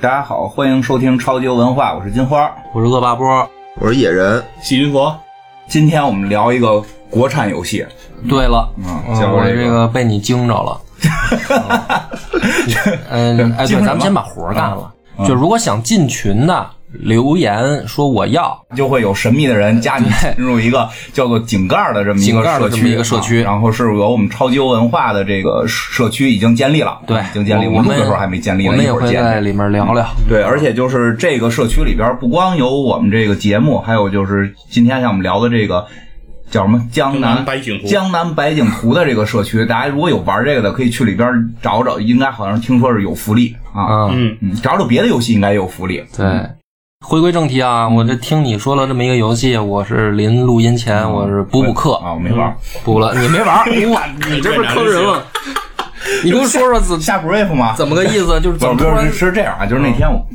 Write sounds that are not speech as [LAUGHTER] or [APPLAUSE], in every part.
大家好，欢迎收听超级文化，我是金花。我是恶霸波。我是野人，细菌佛，今天我们聊一个国产游戏，对了，嗯嗯我这个被你惊着了。[LAUGHS] 嗯，哎，对，咱们先把活儿干了。嗯就如果想进群的，留言说我要，就会有神秘的人加你进入一个叫做井盖的这么一个社区，盖的这么一个社区啊然后是由我们超级文化的这个社区已经建立了，对，已经建立。我们那时候还没建立呢，我们也一会在里面聊聊。对，而且就是这个社区里边，不光有我们这个节目，还有就是今天像我们聊的这个叫什么江江南南白景图江南白景图的这个社区，大家如果有玩这个的，可以去里边找找，应该好像听说是有福利啊。嗯，嗯，嗯，找找别的游戏应该也有福利。对。回归正题啊，我这听你说了这么一个游戏，我是临录音前我是补补课啊，我没玩。补了，你没玩儿？[LAUGHS] 哇，你这不是坑人吗？[LAUGHS] 你给我说说怎下 brief 吗？怎么个意思？就是不是不怎么是这样啊，就是那天我，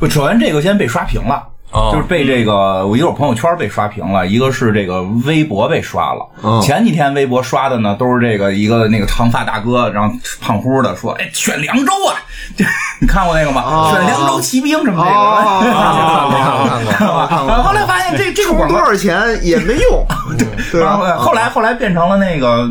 我扯完这个先被刷屏了。哦就是被这个，我一会儿朋友圈被刷屏了，一个是这个微博被刷了。嗯前几天微博刷的呢，都是这个一个那个长发大哥，然后胖乎的说：“哎，选凉州啊！”这 [LAUGHS] 你看过那个吗？哦选凉州骑兵什么这哦 [LAUGHS] 个。看过看过看过后来发现这这个广告多少钱也没用，[LAUGHS] 对然后？后来后来变成了那个，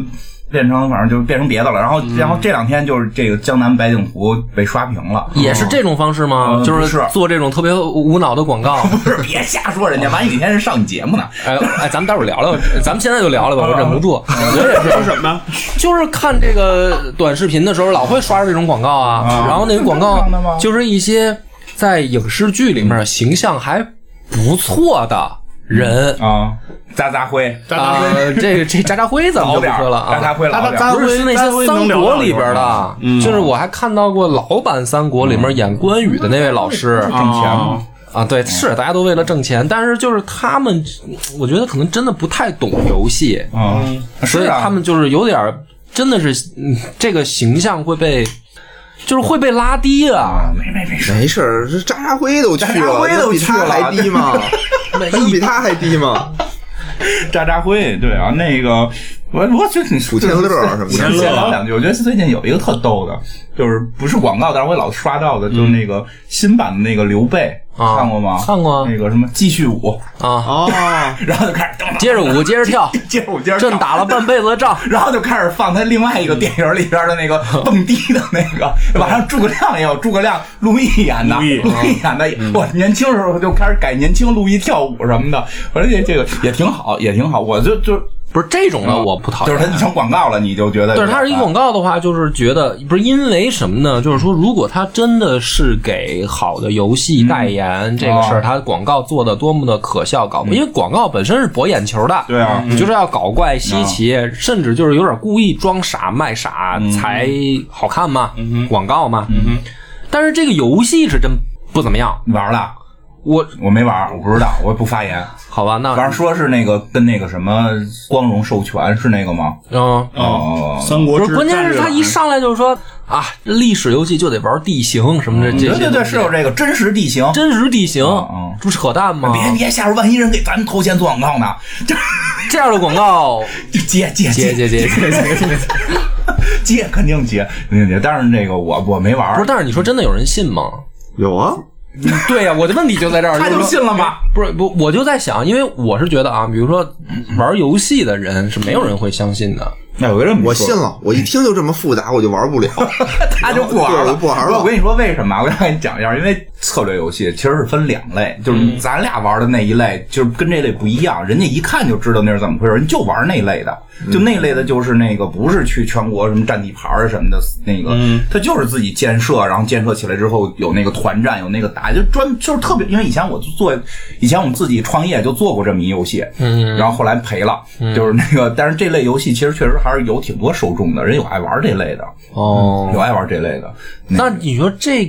变成反正就变成别的了。然后然后这两天就是这个江南白景图被刷屏了，也是这种方式吗？嗯就是做这种特别无脑的广告。[LAUGHS] 不是别瞎说人家，万一哪天是上你节目呢？哎哎，咱们待会儿聊聊，咱们现在就聊聊吧，[LAUGHS] 我忍不住。我也说是，什么？就是看这个短视频的时候，老会刷着这种广告啊。啊然后那个广告就是一些在影视剧里面形象还不错的人啊，渣渣辉，啊。这个这渣渣辉咱们就不老点儿说了啊。渣渣辉老点渣渣儿。不是是那些三国里边的，嗯就是我还看到过老版三国里面演关羽的那位老师，挣钱吗，啊，对，是大家都为了挣钱，但是就是他们，我觉得可能真的不太懂游戏，嗯，所以他们就是有点儿真的是，嗯，这个形象会被，就是会被拉低啊。啊，没没没事，没事儿，这渣渣辉都去渣渣了，辉都比他去了还低吗？那比他还低吗？[LAUGHS] [LAUGHS] 渣渣辉，对啊，那个我我觉得你古天乐 [LAUGHS] 什么的。古天乐闲聊两句，我觉得最近有一个特逗的，就是不是广告，但是我老刷到的，就是那个新版的那个刘备，啊。看过吗？看过那个什么继续舞，啊，啊，[LAUGHS] 然后就开始噔接着舞，接着跳，接着舞，接着朕跳打了半辈子的仗。[LAUGHS] 然后就开始放他另外一个电影里边的那个蹦迪的那个，晚上诸葛亮也有，诸葛亮陆毅演的，陆毅演的，我年轻时候就开始改年轻陆毅跳舞什么的，我说这这个也挺好，也挺好，我就就不是这种的，我不讨厌。就是他成广告了，你就觉得但是它是一广告的话，就是觉得不是因为什么呢？就是说，如果它真的是给好的游戏代言、这个事哦。儿，它广告做的多么的可笑搞，因为广告本身是博眼球的，对啊，你就是要搞怪稀奇，甚至就是有点故意装傻卖傻才好看嘛，广告嘛。但是这个游戏是真不怎么样，你玩了？我我没玩，我不知道，我也不发言。好吧，那反正说是那个跟那个什么光荣授权是那个吗？嗯哦，三国志。不是，关键是他一上来就是说啊，历史游戏就得玩地形什么的。对对对，是有这个真实地形，真实地形，不扯淡吗？别别，下边万一人给咱们投钱做广告呢？这这样的广告 [LAUGHS] 接接接接接接接 [LAUGHS] 接，肯定接肯定接。但是那个我我没玩。不是，但是你说真的有人信吗？有啊。对呀、我的问题就在这儿，他 [LAUGHS] 就就是说信了吗？不是不，我就在想，因为我是觉得啊，比如说玩游戏的人是没有人会相信的。那有个人我信了，我一听就这么复杂，我就玩不了。[LAUGHS] 他就不玩了，我不玩了我跟你说为什么？我跟你讲一下，因为策略游戏其实是分两类，就是咱俩玩的那一类，就是跟这类不一样，人家一看就知道那是怎么回事，人就玩那类的，就那类的就是那个不是去全国什么占地盘儿什么的，那个他就是自己建设，然后建设起来之后有那个团战，有那个打，就专就是特别，因为以前我就做，以前我们自己创业就做过这么一游戏，嗯，然后后来赔了，就是那个，但是这类游戏其实确实还是有挺多受众的，人有爱玩这类的，哦有爱玩这类的。那你说这，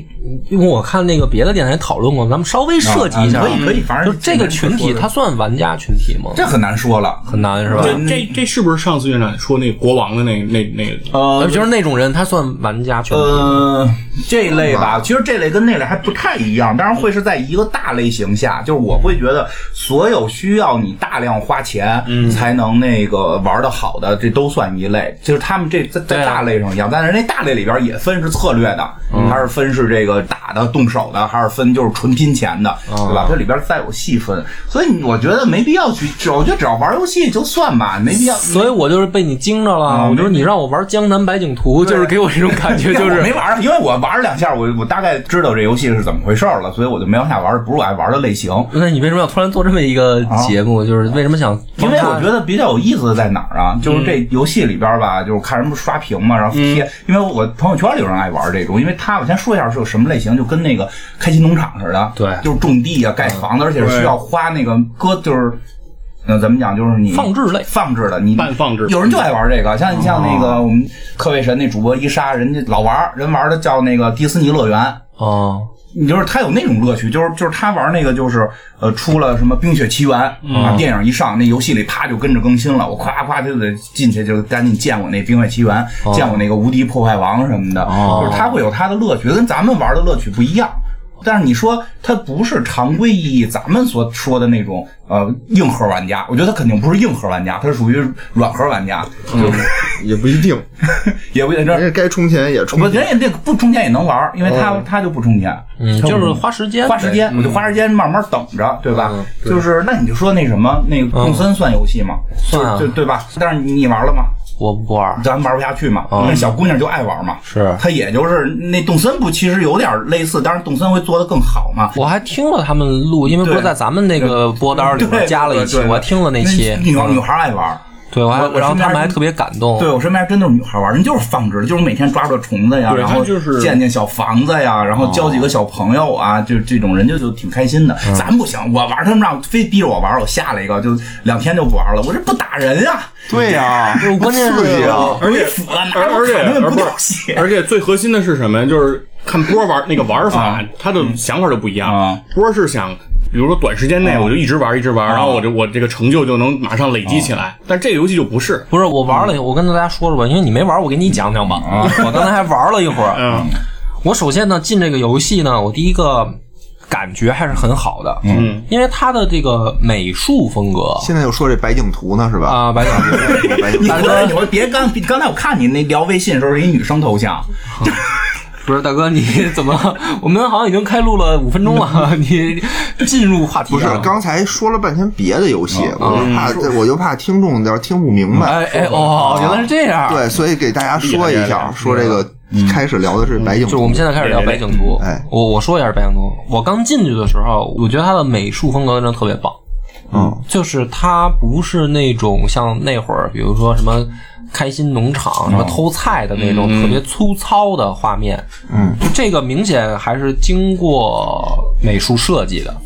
因为我看那个别的电台讨论过，咱们稍微涉及一下，啊可以可以，反正就这个群体，它算玩家群体吗？这很难说了。很难是吧？这这这是不是上次院长说那国王的那那那个？呃，呃就是那种人，他算玩家群体。呃，这一类吧，其实这类跟那类还不太一样，当然会是在一个大类型下，就是我会觉得所有需要你大量花钱才能那个玩的好的，这都算一类。就是他们这在在大类上一样，但是那大类里边也分是策略的，还是分是这个打的动手的，还是分就是纯拼钱的，对吧？这里边再有细分，所以我觉得没必要去，只我觉得只要玩游戏就算吧，没必要。所以我就是被你惊着了。啊我觉得你让我玩《江南百景图》，就是给我一种感觉，[LAUGHS] 就是没玩，因为我玩了两下，我我大概知道这游戏是怎么回事了，所以我就没往下玩，不是我爱玩的类型。那你为什么要突然做这么一个节目？就是为什么想？啊因为我觉得比较有意思的在哪儿啊？就是这游戏里边吧，就是看人不刷屏嘛，然后贴。因为我朋友圈里有人爱玩这种，因为他我先说一下是个什么类型，就跟那个开心农场似的，对就是种地啊、盖房子，而且是需要花那个搁，就是。那，怎么讲？就是你放置类放置的，你半放置有人就爱玩这个，像你像那个我们克卫神那主播伊莎，人家老玩，人玩的叫那个迪士尼乐园，哦，你就是他有那种乐趣，就是就是他玩那个就是呃出了什么《冰雪奇缘》啊，电影一上，那游戏里啪就跟着更新了，我夸夸就得进去就赶紧见我那《冰雪奇缘》，见我那个无敌破坏王什么的，就是他会有他的乐趣，跟咱们玩的乐趣不一样。但是你说他不是常规意义咱们所说的那种呃硬核玩家，我觉得他肯定不是硬核玩家，他是属于软核玩家，就是、也不一定，[LAUGHS] 也不这人家该充钱也充我。人家那个不充钱也能玩，因为他、他就不充钱，嗯，就是花时间，花时间，我就花时间慢慢等着，对吧？就是那你就说那什么，那个动森算游戏吗？算啊对对吧？但是你你玩了吗？我不玩。咱玩不下去嘛。那小姑娘就爱玩嘛。是她也就是那动森不，其实有点类似，但是动森会做得更好嘛。我还听了他们录，因为不是在咱们那个播单里对面加了一期，我还听了那期。女女孩爱玩。对，我还我我然后身边还他们还特别感动。对我身边真都是女孩玩，人就是放置，就是每天抓抓虫子呀，然后就是建建小房子呀，然后交几个小朋友啊，就这种人就就挺开心的。咱不行，我玩他们让非逼着我玩，我下了一个，就两天就不玩了。我这不打人呀，对呀，[LAUGHS] 关键是刺激啊！而且而而且而不是掉血。而且最核心的是什么呀？就是看波玩那个玩法，他的想法就不一样啊。波是想，比如说短时间内我就一直玩一直玩，然后我这我这个成就就能马上累积起来。但这个游戏就不是，不是我玩了，我跟大家说说吧，因为你没玩，我给你讲讲吧。[LAUGHS] 我刚才还玩了一会儿。嗯。我首先呢进这个游戏呢，我第一个感觉还是很好的，嗯，因为它的这个美术风格。现在又说这白景图呢，是吧？啊，白景图。[LAUGHS] 白景图。你回来，你回别刚刚才我看你那聊微信的时候是一女生头像，[LAUGHS] 不是大哥，你 [LAUGHS] 怎么？我们好像已经开录了五分钟了，[LAUGHS] 你进入话题不是，刚才说了半天别的游戏，我就怕我就怕听众要听不明白。哎哎哦，原来是这样。对，所以给大家说一下，说这个开始聊的是白景图，就是我们现在开始聊白景图。哎我我说一下白景图。我刚进去的时候，我觉得它的美术风格真的特别棒。嗯，就是它不是那种像那会儿，比如说什么开心农场、什么偷菜的那种特别粗糙的画面。嗯，就这个明显还是经过美术设计的，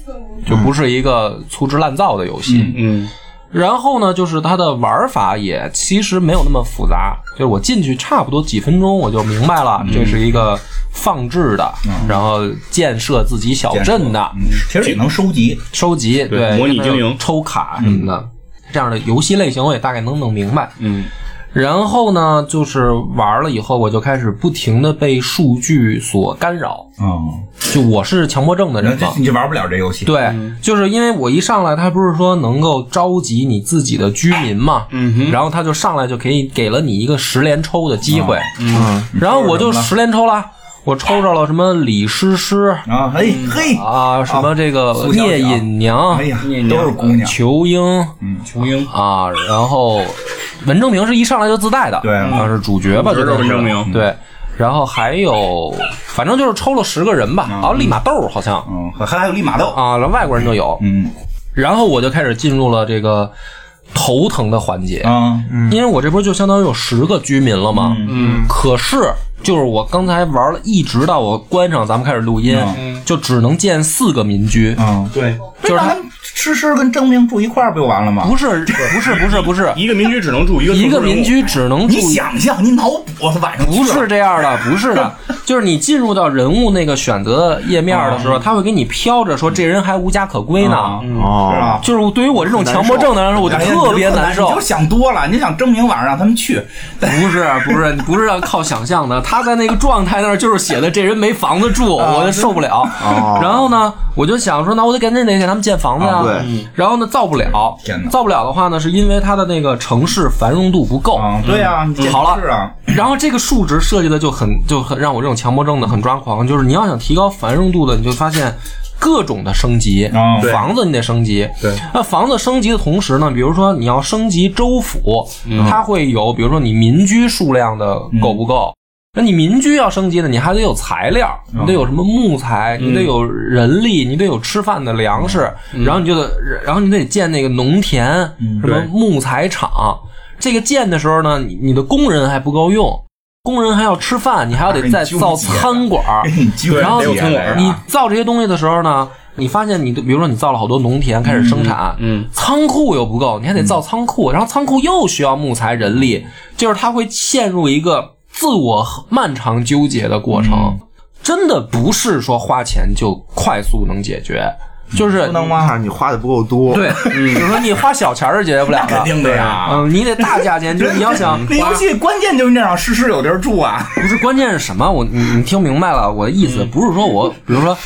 就不是一个粗制滥造的游戏。嗯然后呢，就是它的玩法也其实没有那么复杂，就是我进去差不多几分钟我就明白了，这是一个放置的，然后建设自己小镇的，其实也能收集。收集对。对。模拟经营。抽卡什么的，这样的游戏类型我也大概能弄明白。嗯然后呢，就是玩了以后，我就开始不停的被数据所干扰。嗯，就我是强迫症的人嘛，你就玩不了这游戏。对，就是因为我一上来，他不是说能够召集你自己的居民嘛，嗯哼。然后他就上来就可以给了你一个十连抽的机会，嗯，然后我就十连抽了，我抽着了什么李诗诗啊，嘿嘿，啊，什么这个聂隐娘、哎呀，都是姑娘。裘英琼英啊，然后文征明是一上来就自带的，对啊是主角吧，就是文征明对，然后还有反正就是抽了十个人吧，啊，利马豆好像嗯，还还有利马豆。啊，连外国人都有，嗯然后我就开始进入了这个头疼的环节，啊，因为我这不是就相当于有十个居民了吗？嗯可是就是我刚才玩了，一直到我关上咱们开始录音，就只能建四个民居。嗯，对。就是他诗诗跟征明住一块儿不就完了吗？不是不是不是不是，一个民居只能住一个一个民居只能住你想象，你脑补晚上不是这样的，不是的，就是你进入到人物那个选择页面的时候，他会给你飘着说这人还无家可归呢。啊是哦，吧？就是对于我这种强迫症的人来说，我就特别难受你就。想多了，你想证明晚上让他们去，不是不是不是要靠想象的，他在那个状态那儿就是写的这人没房子住，我就受不了。哦然后呢，我就想说，那我得赶紧得给他们建房子呀。啊对。嗯然后呢，造不了。天哪，造不了的话呢，是因为它的那个城市繁荣度不够。啊，对呀，你好了。是啊，然后这个数值设计的就很就很让我这种强迫症的很抓狂，就是你要想提高繁荣度的，你就发现各种的升级，哦房子你得升级，对，那房子升级的同时呢，比如说你要升级州府，它会有比如说你民居数量的够不够。那你民居要升级呢，你还得有材料，你得有什么木材，你得有人力，你得有吃饭的粮食，然后你就得，然后你得建那个农田，什么木材厂。这个建的时候呢，你你的工人还不够用，工人还要吃饭，你还要得再造餐馆儿。[LAUGHS] 然后得有餐馆儿你造这些东西的时候呢，你发现你的，比如说你造了好多农田开始生产，仓库又不够，你还得造仓库，然后仓库又需要木材、人力，就是它会陷入一个自我漫长纠结的过程。真的不是说花钱就快速能解决，就是不能吗？看你花的不够多，对，[LAUGHS] 比如说你花小钱儿是解决不了的，肯定的呀。嗯，你得大价钱，就是你要想 [LAUGHS] 那游戏关键就是那让诗诗有地儿住啊，[LAUGHS] 不是，关键是什么？我你你听明白了我的意思，不是说我，比如说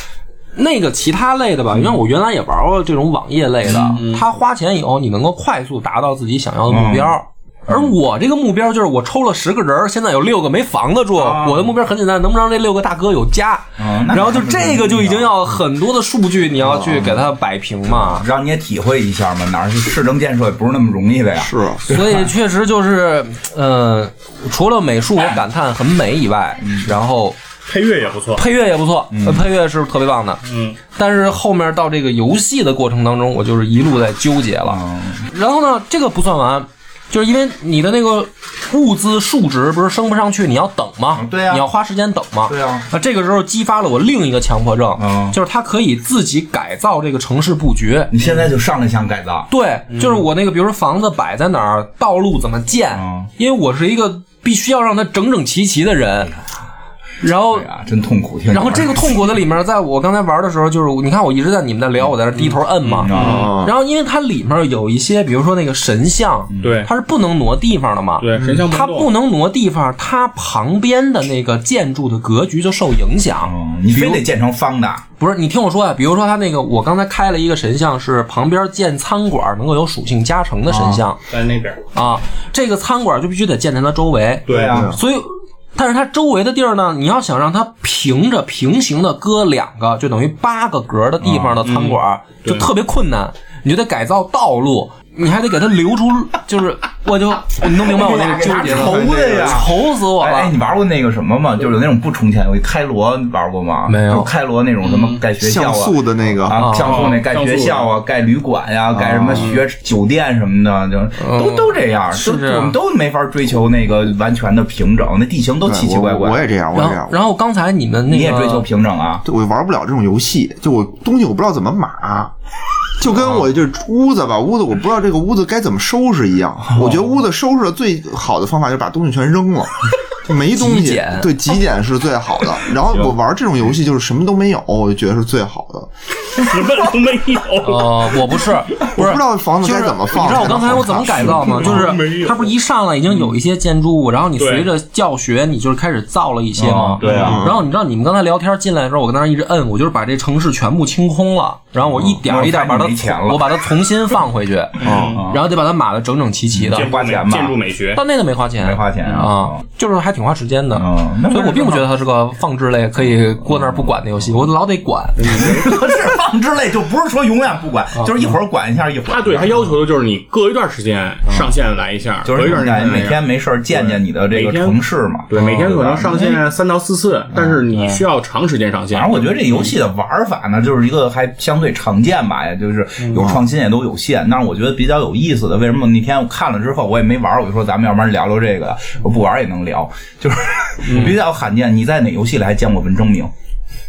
那个其他类的吧，因为我原来也玩过这种网页类的，他花钱以后你能够快速达到自己想要的目标。而我这个目标就是我抽了十个人，现在有六个没房子住。我的目标很简单，能不能让这六个大哥有家？嗯那然后就这个就已经要很多的数据，你要去给他摆平嘛。让你也体会一下嘛，哪儿是市政建设也不是那么容易的呀。是啊所以确实就是，呃，除了美术我感叹很美以外，然后配乐也不错。配乐也不错，呃配乐是特别棒的。嗯，但是后面到这个游戏的过程当中，我就是一路在纠结了。嗯然后呢，这个不算完，就是因为你的那个物资数值不是升不上去，你要等嘛？嗯对呀你要花时间等吗？对呀那这个时候激发了我另一个强迫症，嗯就是它可以自己改造这个城市布局。你现在就上来想改造，对，就是我那个，比如说房子摆在哪儿，道路怎么建，嗯因为我是一个必须要让它整整齐齐的人。然后哎呀，真痛苦。然后这个痛苦的里面，在我刚才玩的时候，就是你看我一直在你们在聊，我在那低头摁嘛。啊，然后因为它里面有一些，比如说那个神像，对它是不能挪地方的嘛。对，神像动它不能挪地方，它旁边的那个建筑的格局就受影响。嗯，你非得建成方的，不是，你听我说啊、比如说它那个，我刚才开了一个神像，是旁边建餐馆能够有属性加成的神像在那边。啊这个餐馆就必须得建在它周围。对啊所以，但是它周围的地儿呢，你要想让它平着平行的搁两个，就等于八个格的地方的餐馆，就特别困难。你就得改造道路，你还得给他留出，就是 [LAUGHS] 我就你能明白我那个纠结愁的，呀。愁死我了，哎你。玩过那个什么吗？就是有那种不充钱游戏，开罗你玩过吗？没有就开罗那种什么盖学校像啊。素的那个啊，像素那哦盖学校啊，盖旅馆呀，盖什么学酒店什么的，就都都这样，都是我们都没法追求那个完全的平整，那地形都奇奇怪怪。我我也这样，我也然后这样，。然后刚才你们那个你也追求平整啊？对我玩不了这种游戏，就我东西我不知道怎么码，就跟我这屋子吧，屋子我不知道这个屋子该怎么收拾一样。[LAUGHS] 我觉得屋子收拾的最好的方法就是把东西全扔了，就没东西极简。对，极简是最好的。[LAUGHS] 然后我玩这种游戏就是什么都没有，我就觉得是最好的。什么都没有。[LAUGHS] 呃，我不是，不是我不知道房子该怎么放就是你知道我刚才我怎么改造吗？[LAUGHS] 就是它不是一上来已经有一些建筑物，然后你随着教学，你就是开始造了一些吗嗯？对啊然后你知道你们刚才聊天进来的时候，我跟那儿一直摁，我就是把这城市全部清空了，然后我一点一点把它嗯我把它重新放回去，嗯然后得把它码的整整齐齐的。建筑美花钱吧建筑美学。但那个没花钱，没花钱啊啊，就是还挺花时间的。嗯所以我并不觉得它是个放置类可以过那儿不管的游戏，我老得管。可 [LAUGHS] 是放置类就不是说永远不管，就是一会儿管一下，一会儿他对他要求的就是你隔一段时间上线来一下，就是隔一段时间来每天没事儿见见你的这个每天城市嘛。对每天可能上线三到四次，但是你需要长时间上线。反正我觉得这游戏的玩法呢，就是一个还相对常见吧，也就是有创新也都有限。但是我觉得比较有意思的，为什么那天我看了之后我也没玩，我就说咱们要不然聊聊这个，我不玩也能聊，就是比较罕见。你在哪游戏里还见过文征明？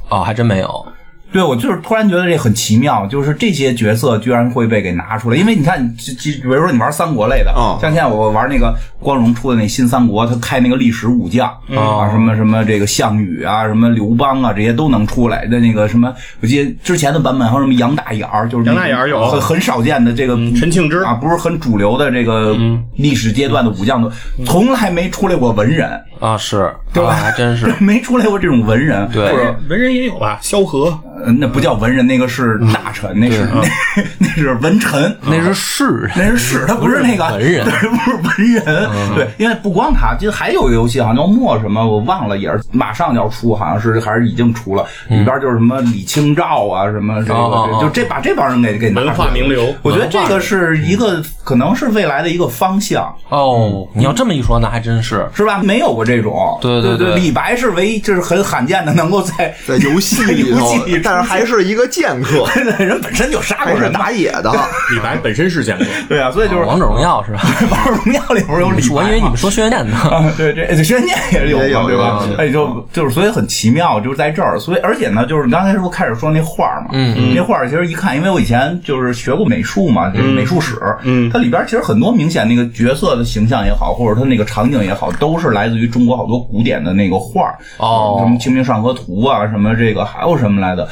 哦，还真没有。对，我就是突然觉得这很奇妙，就是这些角色居然会被给拿出来，因为你看，就就比如说你玩三国类的，哦像现在我玩那个光荣出的那新三国，他开那个历史武将啊，什么什么这个项羽啊，什么刘邦啊，这些都能出来的那个什么，我记得之前的版本还有什么杨大眼儿，就是杨大眼儿有很很少见的这个陈庆之啊，不是很主流的这个历史阶段的武将都，从来没出来过文人，啊，是，对吧啊还真是。[LAUGHS] 没出来过这种文人，对或者文人也有吧，萧何呃，那不叫文人，那个是大臣，那是那 [LAUGHS] 那是文臣，那是士人，那是士，他不是那个文人 [LAUGHS] 对，不是文人。[LAUGHS] 对，因为不光他，就还有一个游戏，好像叫墨什么，我忘了，也是马上就要出，好像是还是已经出了，里边就是什么李清照啊，什么这个，就这把这帮人给给拿文化名流，我觉得这个是一个，可能是未来的一个方向。哦，你要这么一说，那还真是。是吧？没有过这种，对对对对李白是唯一，就是很罕见的，能够在在游戏里头游戏里，但是还是一个剑客，[LAUGHS] 人本身就杀还是过人，打野的。李白本身是剑客，对啊，所以就是王者荣耀是吧？[LAUGHS] 王者荣耀里边有李白嘛，我以为你们说轩辕剑呢。啊，对，这这轩辕也是有也有，对吧？哎，就就是所以很奇妙，就是在这儿，所以而且呢，就是你刚才说开始说那画嘛，嗯，那画其实一看，因为我以前就是学过美术嘛，就是美术史，嗯它里边其实很多明显那个角色的形象也好，或者它那个场景也好，都是来自于中国好多古典的那个画，哦什么《清明上河图》啊，什么这个还有什么来的，《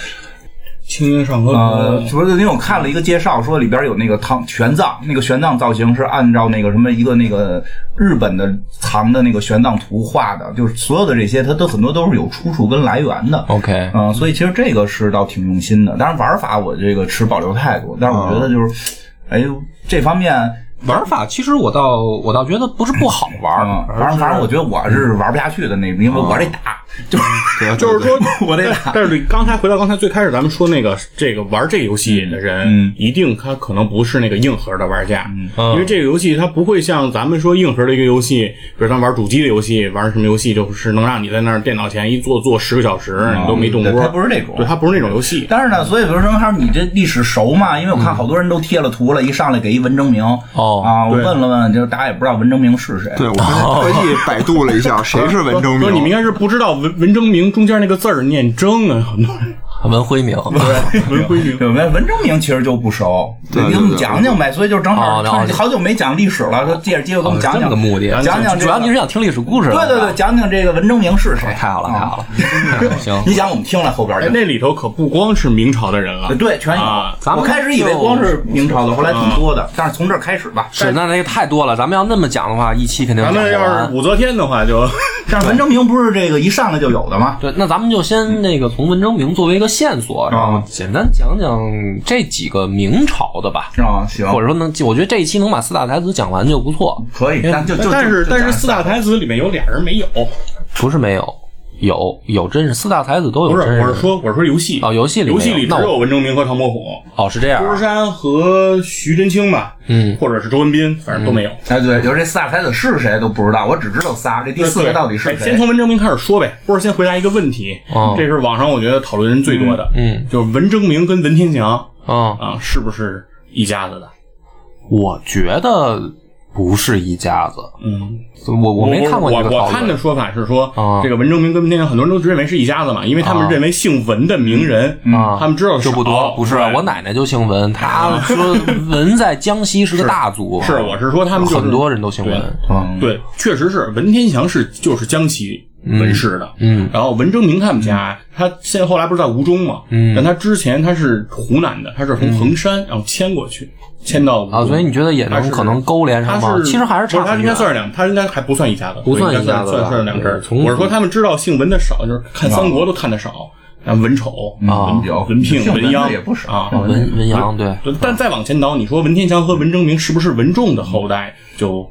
清明上河图呃，》不是，因为我看了一个介绍，说里边有那个唐玄奘，那个玄奘造型是按照那个什么一个那个日本的藏的那个玄奘图画的，就是所有的这些，它都很多都是有出处跟来源的。OK，嗯，所以其实这个是倒挺用心的，当然玩法我这个持保留态度，但是我觉得就是，哎呦，这方面，玩法其实我倒我倒觉得不是不好玩反正反正我觉得我是玩不下去的那个，因为我得打，就是 [LAUGHS] 就是说，[LAUGHS] 我得打。但是刚才回到刚才最开始咱们说那个这个玩这个游戏的人，嗯一定他可能不是那个硬核的玩家，嗯因为这个游戏它不会像咱们说硬核的一个游戏，比如咱玩主机的游戏，玩什么游戏就是能让你在那儿电脑前一坐坐十个小时，你都没动对窝，它不是那种对，它不是那种游戏。但是呢，所以比如说，还是你这历史熟嘛？因为我看好多人都贴了图了，一上来给一文征明。哦啊，我对问了问，就是大家也不知道文征明是谁。对，我刚才特意百度了一下，谁是文征 [LAUGHS] 哥，你们应？该是不知道文文征明中间那个字儿念征啊，很多人文辉明。文辉明。对，文文征明其实就不熟，对给我们讲讲呗。所以就正好好久没讲历史了，就借着机会给我们讲讲目的，讲讲主要你是。想听历史故事。对对对，，讲讲这个文征明是谁？太好了，太好啊！了。[LAUGHS] 行，你讲我们听了后边那里头可不光是明朝的人了，对，全有啊。咱们我开始以为光是明朝的，后来挺多的。但是从这儿开始吧。是那那个太多了，咱们要那么讲的话，一期肯定咱们。要是武则天的话，就但是文征明不是这个一上来就有的吗？对，那咱们就先那个从文征明作为一个线索，然后简单讲讲这几个明朝的吧，啊，行，或者说能，我觉得这一期能把四大才子讲完就不错。可以，但就就但是就但是四大才子里面有俩人没有，不是没有，有有真是四大才子都有不是，我是说我是说游戏哦游戏里游戏里只有文征明和唐伯虎、哦，是这样啊。朱山和徐真卿吧，嗯，或者是周文斌，反正都没有。哎，对，就是这四大才子是谁都不知道，我只知道仨，这第四个到底是哎谁？先从文征明开始说呗，或者先回答一个问题，哦这是网上我觉得讨论人最多的，嗯就是文征明跟文天祥嗯，啊是不是一家子的？我觉得不是一家子。嗯，我我没看过我这个我看的。说法是说，啊。这个文征明跟文天祥很多人都认为是一家子嘛，因为他们啊。认为姓文的名人，啊。他们知道就不多，不是对。我奶奶就姓文，她说文在江西是个大族，是我是说他们就是很多人都姓文，嗯，对，确实是文天祥是就是江西文氏的，嗯。然后文征明他们家，他现在后来不是在吴中嘛，嗯。但他之前他是湖南的，他是从衡山然后迁过去，迁到啊，所以你觉得也能可能勾连上吗？他是其实还是差不他。应该算是两，他应该还不算一家子，不算一家子吧算算两支儿。我是说他们知道姓文的少，就是看三国都看的少，像文丑啊文表文聘、文的鞅也不少啊。文文鸯对，但再往前倒，你说文天祥和文征明是不是文仲的后代，就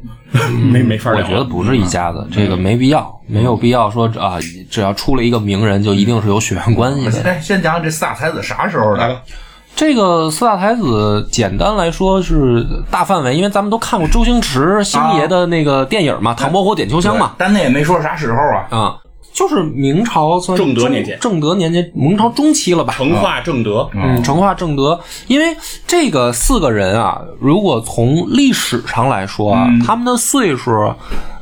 没没法聊。我觉得不是一家子，这个没必要，没有必要说啊，只要出了一个名人，就一定是有血缘关系的。哎，先讲讲这四大才子啥时候的？这个四大才子，简单来说是大范围，因为咱们都看过周星驰星爷的那个电影嘛，《唐伯虎点秋香》嘛，但那也没说啥时候啊。啊，就是明朝算正德年间正德年间，明朝中期了吧？成化正德，嗯，成化正德，因为这个四个人啊，如果从历史上来说啊，他们的岁数，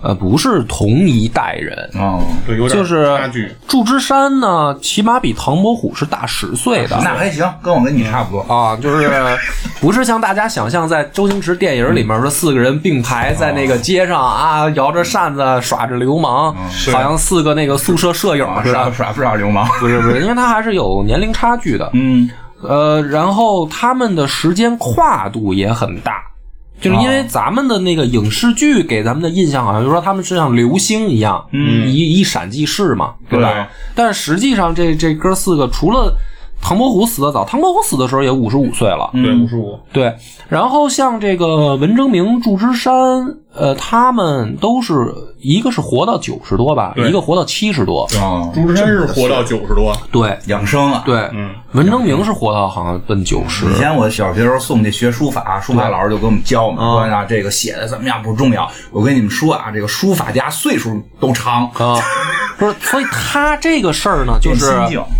呃，不是同一代人。哦，对，有点就是差距。祝枝山呢，起码比唐伯虎是大十岁的。那还行，跟我跟你差不多。啊，就是 [LAUGHS] 不是像大家想象，在周星驰电影里面说四个人并排在那个街上啊，摇着扇子耍着流氓，好像四个那个宿舍舍友似的。耍耍不耍流氓？不是不是，因为他还是有年龄差距的。嗯，呃，然后他们的时间跨度也很大，就是因为咱们的那个影视剧给咱们的印象，好像就是说他们是像流星一样，嗯，一一闪即逝嘛，对吧？对但是实际上这这哥四个除了唐伯虎死的早，唐伯虎死的时候也五十五岁了，对，五十五。对。然后像这个文征明、祝枝山，呃，他们都是一个是活到九十多吧，一个活到七十多，啊，朱之山是活到九十多，对。养生啊。对，嗯。文征明是活到好像奔九十，以前我小学时候送去学书法，书法老师就给我们教我们说啊，这个写的怎么样不重要。我跟你们说啊，这个书法家岁数都长，啊，[LAUGHS] 不是，所以他这个事儿呢，就是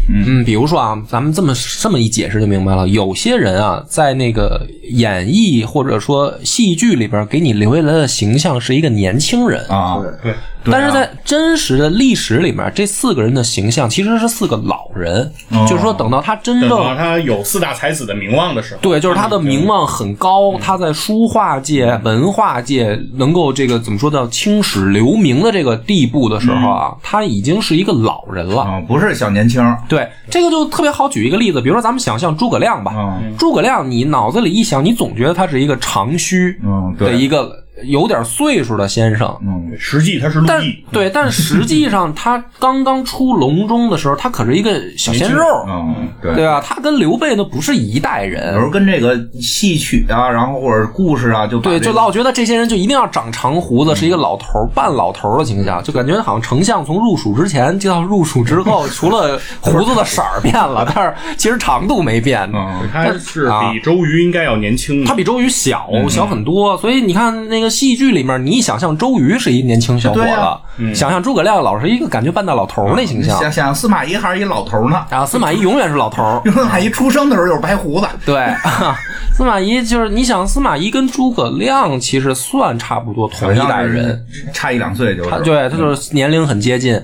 嗯，比如说啊，咱们这么这么一解释就明白了。有些人啊，在那个演绎或者说戏剧里边给你留下来的形象是一个年轻人，啊，对，但是在真实的历史里面，这四个人的形象其实是四个老人，哦就是说等到他真等到正。他有四大才子的名望的时候，对，就是他的名望很高，他在书画界、文化界能够这个怎么说叫青史留名的这个地步的时候啊，他已经是一个老人了。啊，不是小年轻对，这个就特别好举一个例子，比如说咱们想象诸葛亮吧，啊，诸葛亮，你脑子里一想，你总觉得他是一个长须的一个有点岁数的先生。嗯，实际他是陆但毅，对，[LAUGHS] 但实际上他刚刚出隆中的时候，他可是一个小鲜肉，嗯，对对吧？他跟刘备那不是一代人有时人，候跟这个戏曲啊，然后或者故事啊，就对，这个就老觉得这些人就一定要长长胡子，是一个老头儿半老头儿的形象，就感觉好像丞相从入蜀之前就到入蜀之后，除了 [LAUGHS] 胡子的色儿变了，[LAUGHS] 但是其实长度没变。嗯，他是比周瑜应该要年轻的。他比周瑜小小很多，所以你看那个戏剧里面，你一想象周瑜是一年轻小伙子啊，想象诸葛亮老是一个感觉半大老头儿那形象，想想司马懿还是一老头呢，然后司马懿永远是老头儿。司马懿出生的时候就是白胡子，对，[LAUGHS] 司马懿就是你想，司马懿跟诸葛亮其实算差不多同一代人，，差一两岁就是。对他就是年龄很接近。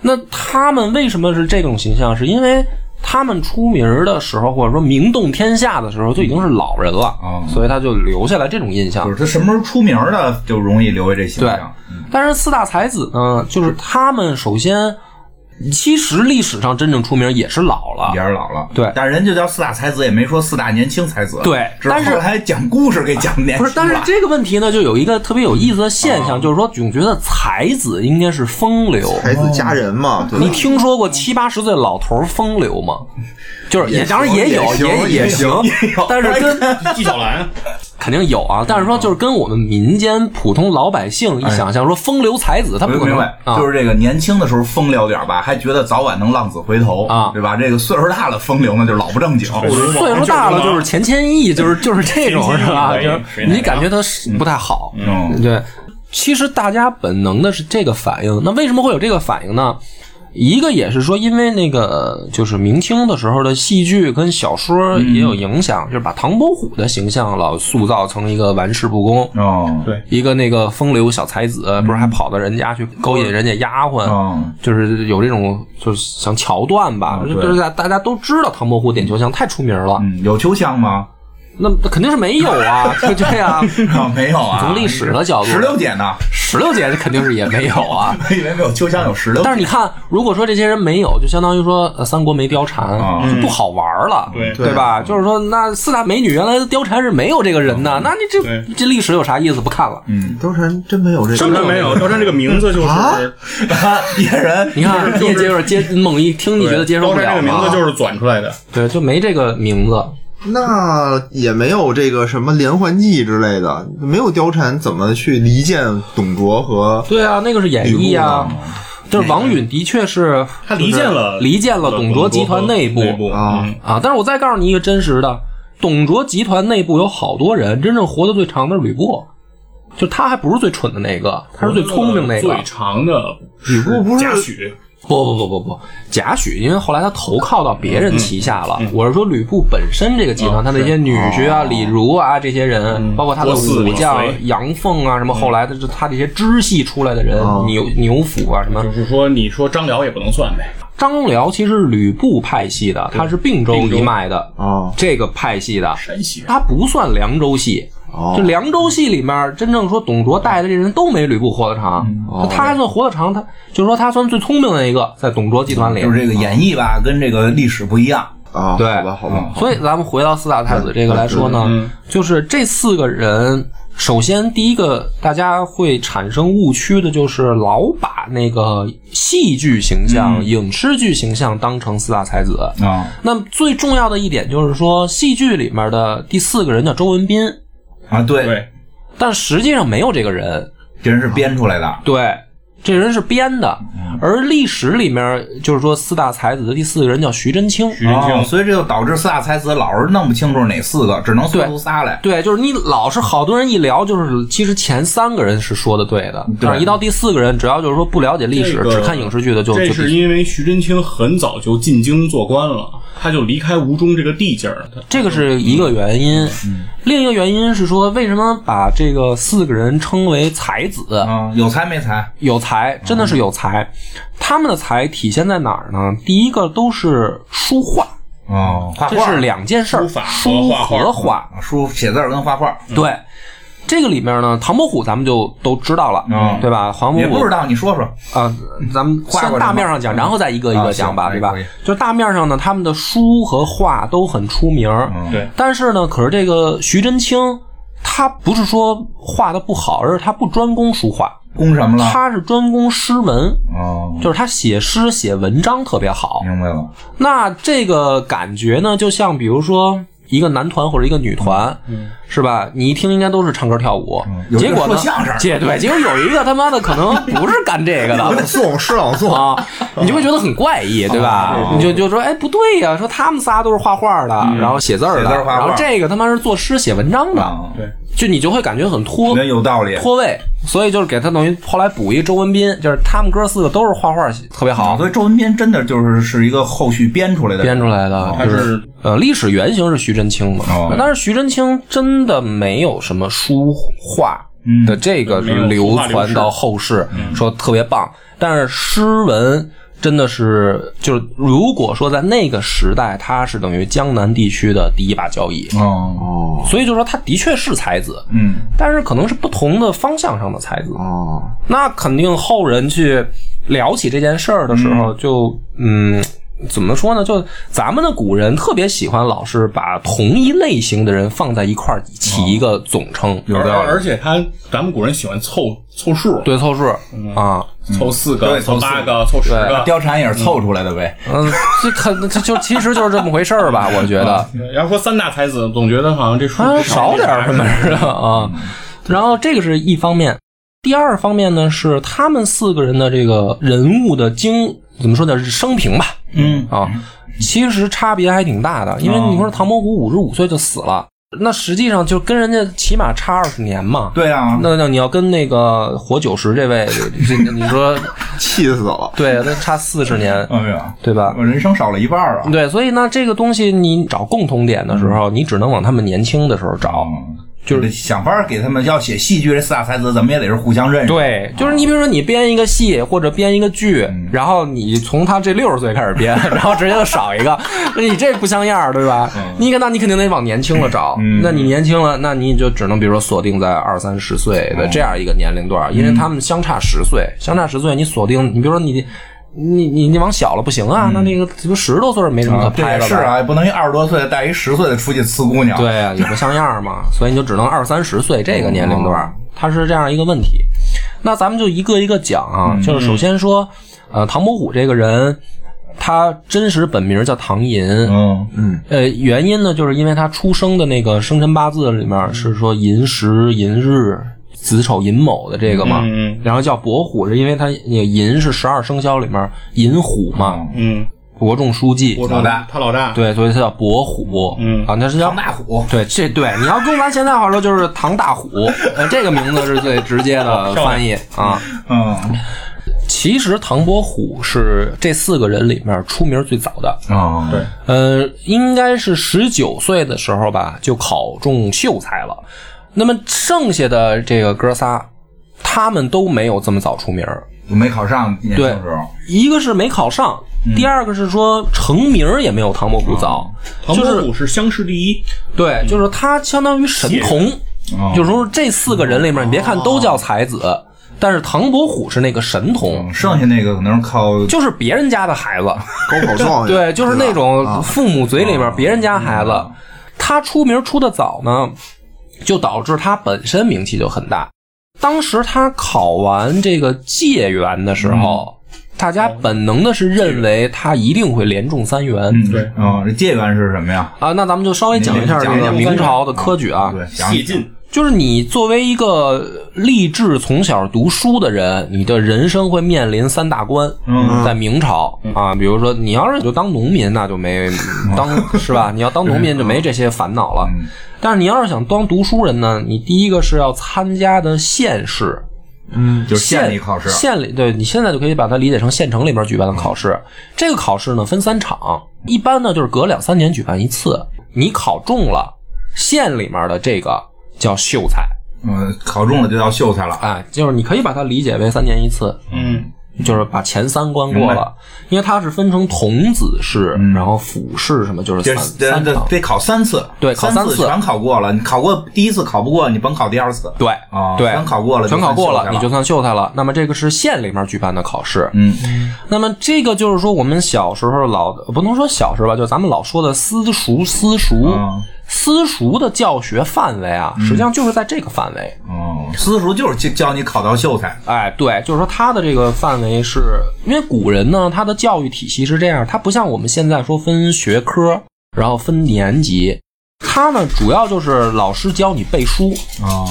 那他们为什么是这种形象？是因为他们出名的时候，或者说名动天下的时候，就已经是老人了，嗯所以他就留下来这种印象就。是他什么时候出名的，就容易留下这形对象。，但是四大才子呢，就是他们首先，其实历史上真正出名也是老了。也，是老了，对。但人就叫四大才子，也没说四大年轻才子，对。但是后来讲故事给讲年轻了，不是，但是这个问题呢，就有一个特别有意思的现象，就是说总觉得才子应该是风流。才子佳人嘛，对。你听说过七八十岁老头风流吗？就是也当然也有，也行也也行有，但是跟纪晓岚，肯定有啊。但是说就是跟我们民间普通老百姓一想象说风流才子，他不可能明白，啊。就是这个年轻的时候风流点吧，还觉得早晚能浪子回头啊对吧？这个岁数大了风流呢，就老不正经。[LAUGHS] 岁数大了就是钱谦益，就是就是这种是吧？就是你感觉他是不太好，嗯对。其实大家本能的是这个反应，那为什么会有这个反应呢？一个也是说，因为那个就是明清的时候的戏剧跟小说也有影响，就是把唐伯虎的形象老塑造成一个玩世不恭，哦，对。一个那个风流小才子，不是还跑到人家去勾引人家丫鬟，嗯就是有这种就是像桥段吧，就是大大家都知道唐伯虎点秋香太出名了，嗯，有秋香吗？那那肯定是没有啊，[LAUGHS] 就这样、啊，没有啊。从历史的角度石榴姐呢？石榴姐肯定是也没有啊。[LAUGHS] 我以为没有秋香，有石榴。但是你看，如果说这些人没有，就相当于说呃三国没貂蝉，啊就不好玩了，对对吧？就是说，那四大美女原来貂蝉是没有这个人的，那你这这历史有啥意思？不看了。嗯貂蝉真没有这个，貂蝉没有，貂蝉这个名字就是啊 [LAUGHS] 野人，你看，你也接受接猛一听，你觉得接受貂蝉这不了吗个名字就是转出来的。对，就没这个名字。那也没有这个什么连环计之类的，没有貂蝉怎么去离间董卓和对啊，那个是演绎啊。就是王允的确是他离间了离间了董卓集团内部啊嗯啊。但是我再告诉你一个真实的，董卓集团内部有好多人，真正活得最长的是吕布，就他还不是最蠢的那个，他是最聪明那个最。长的吕布不是贾诩，不不不不不，贾诩因为后来他投靠到别人旗下了。我是说吕布本身这个集团，他那些女婿啊、李儒啊这些人，包括他的武将杨凤啊，什么后来的他这些支系出来的人，牛牛辅啊什么。就是说，你说张辽也不能算呗。张辽其实吕布派系的，他是并州一脉的哦这个派系的，他不算凉州系。哦。就凉州戏里面，真正说董卓带的这人都没吕布活得长，哦。他还算活得长，他就是说他算最聪明的一个，在董卓集团里。就是这个演绎吧，跟这个历史不一样。啊，对。好吧，好吧，所以咱们回到四大太子这个来说呢，嗯。就是这四个人，首先第一个大家会产生误区的就是老把那个戏剧形象、影视剧形象当成四大才子。啊。那么最重要的一点就是说，戏剧里面的第四个人叫周文斌，啊，对，对，但实际上没有这个人。这人是编出来的。对，这人是编的。而历史里面就是说四大才子的第四个人叫徐真卿。徐真哦，卿，所以这就导致四大才子老是弄不清楚哪四个，只能说出仨来。对，就是你老是好多人一聊，就是其实前三个人是说的对的，但是一到第四个人，只要就是说不了解历史，这个只看影视剧的就这就是因为徐真卿很早就进京做官了，他就离开吴中这个地界儿。他这个是一个原因。另一个原因是说，为什么把这个四个人称为才子？啊，有才没才？有才，真的是有才。他们的才体现在哪儿呢？第一个都是书画，哦，画画。这是两件事儿，书法和书画。书写字儿跟画画，对，这个里面呢，唐伯虎咱们就都知道了，嗯对吧？唐伯虎。也不知道，你说说。啊，咱们先大面上讲，然后再一个一啊个讲吧，对吧？就是大面上呢，他们的书和画都很出名。对，但是呢，可是这个徐真卿，他不是说画的不好，而是他不专攻书画，攻什么了？他是专攻诗文，哦，就是他写诗写文章特别好。明白了。那这个感觉呢，就像比如说一个男团或者一个女团，是吧？你一听应该都是唱歌跳舞，嗯有一个结果呢说相声，结对，结果有一个他妈的可能不是干这个的。朗诵诗朗诵，啊，你就会觉得很怪异，对吧？哦你就就说，哎，不对呀，说他们仨都是画画的，然后写字儿的，写字儿画画。然后这个他妈是作诗写文章的，啊，对，就你就会感觉很脱那有道理。脱位，所以就是给他等于后来补一周文斌，就是他们哥四个都是画画特别好。所以周文斌真的就是是一个后续编出来的，编出来的，他是呃，历史原型是徐真卿嘛，哦。但是徐真卿真的没有什么书画嗯的这个流传到后世，说特别棒。但是诗文真的是，就是如果说在那个时代，他是等于江南地区的第一把交椅，哦，哦所以就说他的确是才子，嗯，但是可能是不同的方向上的才子。哦，那肯定后人去聊起这件事儿的时候，就嗯。怎么说呢？就咱们的古人特别喜欢老是把同一类型的人放在一块儿起一个总称，有道理。而且他咱们古人喜欢凑凑数，对凑数啊，凑四个、对凑八个、凑十个。貂蝉也是凑出来的呗。嗯，这可这就其实就是这么回事儿吧？我觉得 [LAUGHS] 要说三大才子，总觉得好像这数啊少点儿什么似的啊。然后这个是一方面，第二方面呢是他们四个人的这个人物的经怎么说呢？是生平吧？嗯啊，其实差别还挺大的，因为你说唐伯虎五十五岁就死了，那实际上就跟人家起码差二十年嘛。对啊，那那你要跟那个活九十这位，这你说 [LAUGHS] 气死了，对，那差四十年，哎呀，对吧？我人生少了一半啊。对，所以呢，这个东西你找共同点的时候，你只能往他们年轻的时候找。嗯，就是想法儿给他们要写戏剧这四大才子，怎么也得是互相认识。对，就是你比如说你编一个戏或者编一个剧，然后你从他这六十岁开始编，然后直接就少一个，[LAUGHS] 那你这不像样儿，对吧？你那你肯定得往年轻了找，那你年轻了，那你就只能比如说锁定在二三十岁的这样一个年龄段儿，因为他们相差十岁，相差十岁，你锁定，你比如说你。你你你往小了不行啊，那那个十多岁没什么可拍的是啊，也不能一二十多岁的带一十岁的出去呲姑娘。，对啊，也不像样嘛，所以你就只能二三十岁这个年龄段儿，它是这样一个问题。那咱们就一个一个讲啊，就是首先说，呃，唐伯虎这个人，他真实本名叫唐寅，嗯呃，原因呢，就是因为他出生的那个生辰八字里面是说寅时寅日。子丑寅卯的这个嘛，嗯然后叫伯虎，是因为他那个寅是十二生肖里面寅虎嘛，嗯，伯仲书记，我老大他老大，对，所以他叫伯虎，嗯啊，那是叫唐大虎。对，这对你要用咱现在话说就是唐大虎，[LAUGHS] 呃，这个名字是最直接的翻译啊。嗯其实唐伯虎是这四个人里面出名最早的。啊，对，呃，应该是十九岁的时候吧，就考中秀才了。那么剩下的这个哥仨，他们都没有这么早出名儿。我没考上年轻对时候，一个是没考上，第二个是说成名儿也没有唐伯虎早，唐伯是虎是乡试第一，对，就是他相当于神童，哦。就是说这四个人里面，你别看都叫才子，但是唐伯虎是那个神童，嗯剩下那个可能是靠就是别人家的孩子，高考状元，[LAUGHS] 对，就是那吧？种啊。父母嘴里面别人家孩子，他出名出的早呢，就导致他本身名气就很大。当时他考完这个解元的时候，大家本能的是认为他一定会连中三元。嗯对啊，这解元是什么呀？啊，那咱们就稍微讲一下这个明朝的科举啊。对，讲谢晋，就是你作为一个立志从小读书的人，你的人生会面临三大关。嗯在明朝啊，比如说你要是就当农民，那就没 [COUGHS] 当是吧？你要当农民就没这些烦恼了。但是你要是想当读书人呢，你第一个是要参加的县试，嗯就是县里考试，县里对你现在就可以把它理解成县城里边举办的考试。这个考试呢分三场，一般呢就是隔两三年举办一次。你考中了县里面的这个叫秀才，嗯，考中了就叫秀才了。哎，就是你可以把它理解为三年一次，嗯，就是把前三关过了，因为它是分成童子试，然后府试什么，就是三得得三场。得考三次，对考三次。全考过了。你考过第一次考不过，你甭考第二次。对。啊对，全考过了全考过了你就算秀才了。那么这个是县里面举办的考试，嗯，那么这个就是说我们小时候老不能说小时候吧，就咱们老说的私塾，私塾，啊私塾的教学范围啊，实际上就是在这个范围。哦，私塾就是教教你考到秀才。哎，对，就是说它的这个范围是，因为古人呢，他的教育体系是这样，它不像我们现在说分学科，然后分年级，它呢主要就是老师教你背书，哦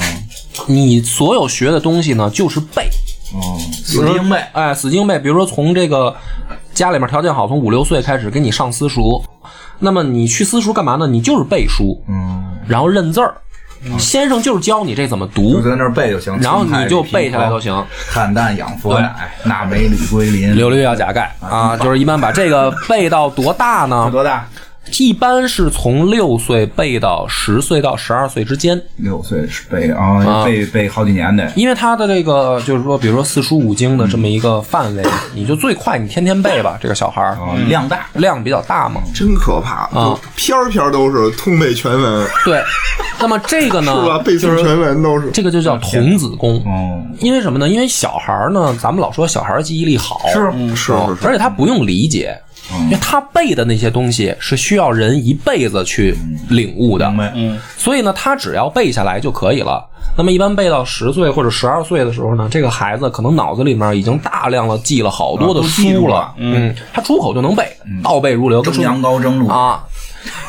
你所有学的东西呢就是背，哦，死记硬背。哎，死记硬背。比如说从这个家里面条件好，从五六岁开始给你上私塾，那么你去私塾干嘛呢？你就是背书，嗯，然后认字儿。先生就是教你这怎么读就读，在那儿背就行，然后你就背下来都行。行。看淡养佛奶，纳美铝龟林。柳绿要甲盖啊，就是一般把这个背到多大呢？[LAUGHS] 多大？一般是从六岁背到十岁到十二岁之间，六岁是背啊，背背好几年得。因为他的这个就是说，比如说四书五经的这么一个范围，[COUGHS] 你就最快你天天背吧，这个小孩儿啊，量大。量比较大嘛。真可怕啊！篇儿篇儿都是通背全文，对，那么这个呢 [LAUGHS] 是吧？，背诵全文都是。这个就叫童子功。哦，因为什么呢？因为小孩儿呢，咱们老说小孩儿记忆力好，是是是是，而且他不用理解，因为他背的那些东西是需要人一辈子去领悟的。明白。嗯，所以呢，他只要背下来就可以了。那么一般背到十岁或者十二岁的时候呢，这个孩子可能脑子里面已经大量的记了好多的书了嗯，他出口就能背，倒背如流，蒸羊羔蒸鹿，啊，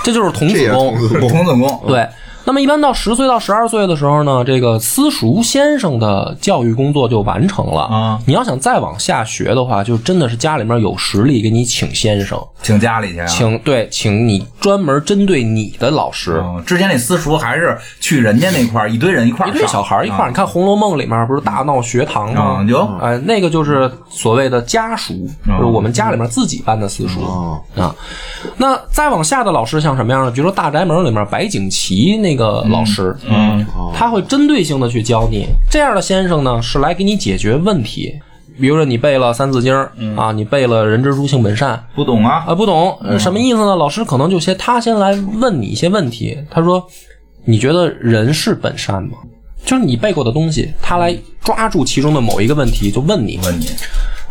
这就是童子功童。子功。童子功。[LAUGHS] 对，那么一般到十岁到十二岁的时候呢，这个私塾先生的教育工作就完成了啊。你要想再往下学的话，就真的是家里面有实力给你请先生，请家里去啊。请对，请你专门针对你的老师。嗯，之前那私塾还是去人家那块儿，一堆人一块儿上，一堆小孩儿一块儿，啊你看《红楼梦》里面不是大闹学堂吗？啊有哎，那个就是所谓的家塾，嗯就是我们家里面自己办的私塾哦啊。那再往下的老师像什么样呢？比如说《大宅门》里面白景琦那个老师，嗯，他会针对性的去教你。这样的先生呢，是来给你解决问题。比如说你背了《三字经》啊，你背了“人之初，性本善”，不懂啊。啊，不懂，呃什么意思呢？老师可能就先他先来问你一些问题。他说：“你觉得人是本善吗？”就是你背过的东西，他来抓住其中的某一个问题，就问你。问你，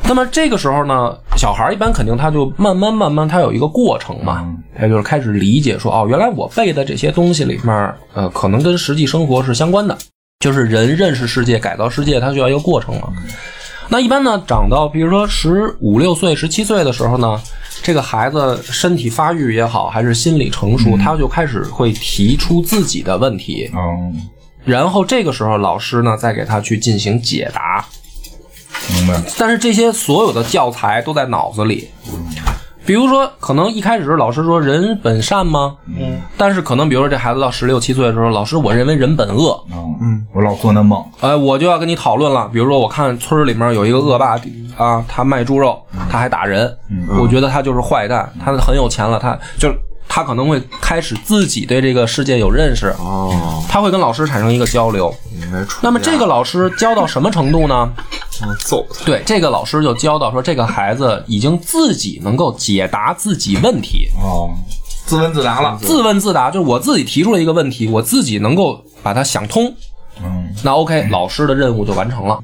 那么这个时候呢，小孩儿一般肯定他就慢慢慢慢，他有一个过程嘛，他就是开始理解说，哦，原来我背的这些东西里面，呃，可能跟实际生活是相关的，就是人认识世界、改造世界，它需要一个过程嘛。那一般呢，长到比如说十五六岁、十七岁的时候呢，这个孩子身体发育也好，还是心理成熟，他就开始会提出自己的问题，哦，然后这个时候老师呢再给他去进行解答。明白。但是这些所有的教材都在脑子里。比如说，可能一开始老师说人本善吗？嗯，但是可能比如说这孩子到十六七岁的时候，老师我认为人本恶，嗯嗯，我老做那梦，哎，我就要跟你讨论了。比如说，我看村儿里面有一个恶霸啊，他卖猪肉，他还打人，我觉得他就是坏蛋，他很有钱了，他就他可能会开始自己对这个世界有认识，哦，他会跟老师产生一个交流。那么这个老师教到什么程度呢？嗯揍他，对，这个老师就教到说，这个孩子已经自己能够解答自己问题，哦，自问自答了，自问自答，就是我自己提出了一个问题，我自己能够把它想通。嗯，那 OK，老师的任务就完成了。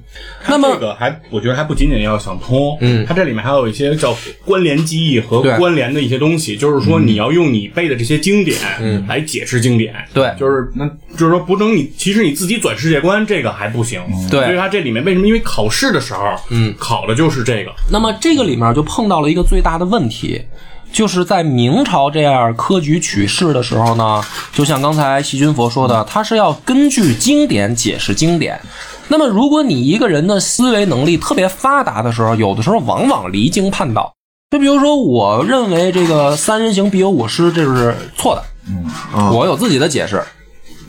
那么这个还我觉得还不仅仅要想通，嗯。它这里面还有一些叫关联记忆和关联的一些东西，就是说你要用你背的这些经典，嗯，来解释经典，对。就是那就是说不能你其实你自己转世界观这个还不行，对。所以它这里面为什么？因为考试的时候，嗯，考的就是这个，那么这个里面就碰到了一个最大的问题，就是在明朝这样科举取士的时候呢，就像刚才席君佛说的，他是要根据经典解释经典。那么，如果你一个人的思维能力特别发达的时候，有的时候往往离经叛道。就比如说，我认为这个三人行必有我师，这是错的。嗯我有自己的解释。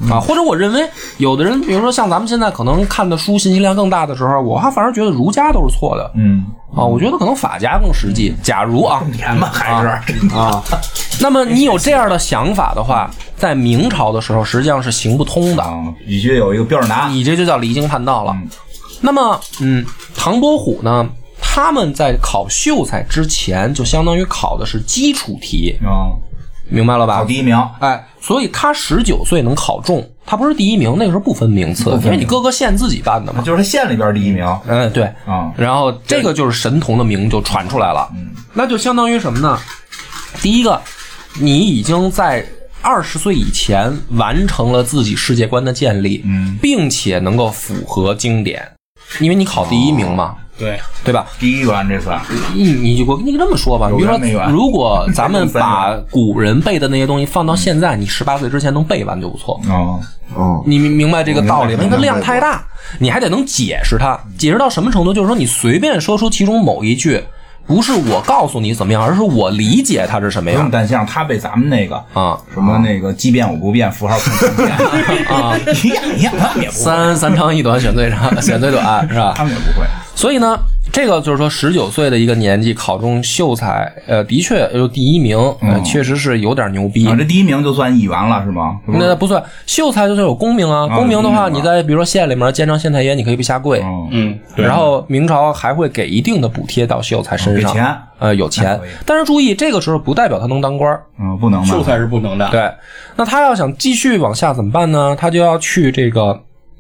啊，或者我认为有的人，比如说像咱们现在可能看的书信息量更大的时候，我还反而觉得儒家都是错的。嗯，啊，我觉得可能法家更实际。假如啊，还是啊，那么你有这样的想法的话，在明朝的时候实际上是行不通的，啊，必须有一个标准答案，你这就叫离经叛道了。那么，嗯，唐伯虎呢，他们在考秀才之前，就相当于考的是基础题，啊，明白了吧？考？第一名，哎，所以他十九岁能考中，他不是第一名，那个时候不分名次，因为你各个县自己办的嘛。就是他县里边第一名，嗯，对，啊，然后这个就是神童的名就传出来了，那就相当于什么呢？第一个，你已经在二十岁以前完成了自己世界观的建立，嗯，并且能够符合经典，因为你考第一名嘛，对，对吧？第一元这算，你你我跟你这么说吧，有比如说如果 [LAUGHS] 咱们把古人背的那些东西放到现在，你十八岁之前能背完就不错。啊，哦，你明明白这个道理吗？因为它量太大，你还得能解释它。解释到什么程度？就是说，你随便说出其中某一句，不是我告诉你怎么样，而是我理解它是什么样不用担心，他背咱们那个啊。什么那个即变我不变，符号看不见啊，一样一样，他们也不会，三三长一短，选最长，选最短，是吧？他们也不会，所以呢，这个就是说，十九岁的一个年纪考中秀才，呃，的确有第一名，呃，确实是有点牛逼。啊，这第一名就算一员了是吗？那不算秀才，就是有功名啊。啊功名的话，你在比如说县里面监章县太爷，你可以不下跪。嗯，然后明朝还会给一定的补贴到秀才身上，给钱呃，有钱。[LAUGHS] 但是注意，这个时候不代表他能当官儿。嗯，不能吧秀才是不能的，对，那他要想继续往下怎么办呢？他就要去这个，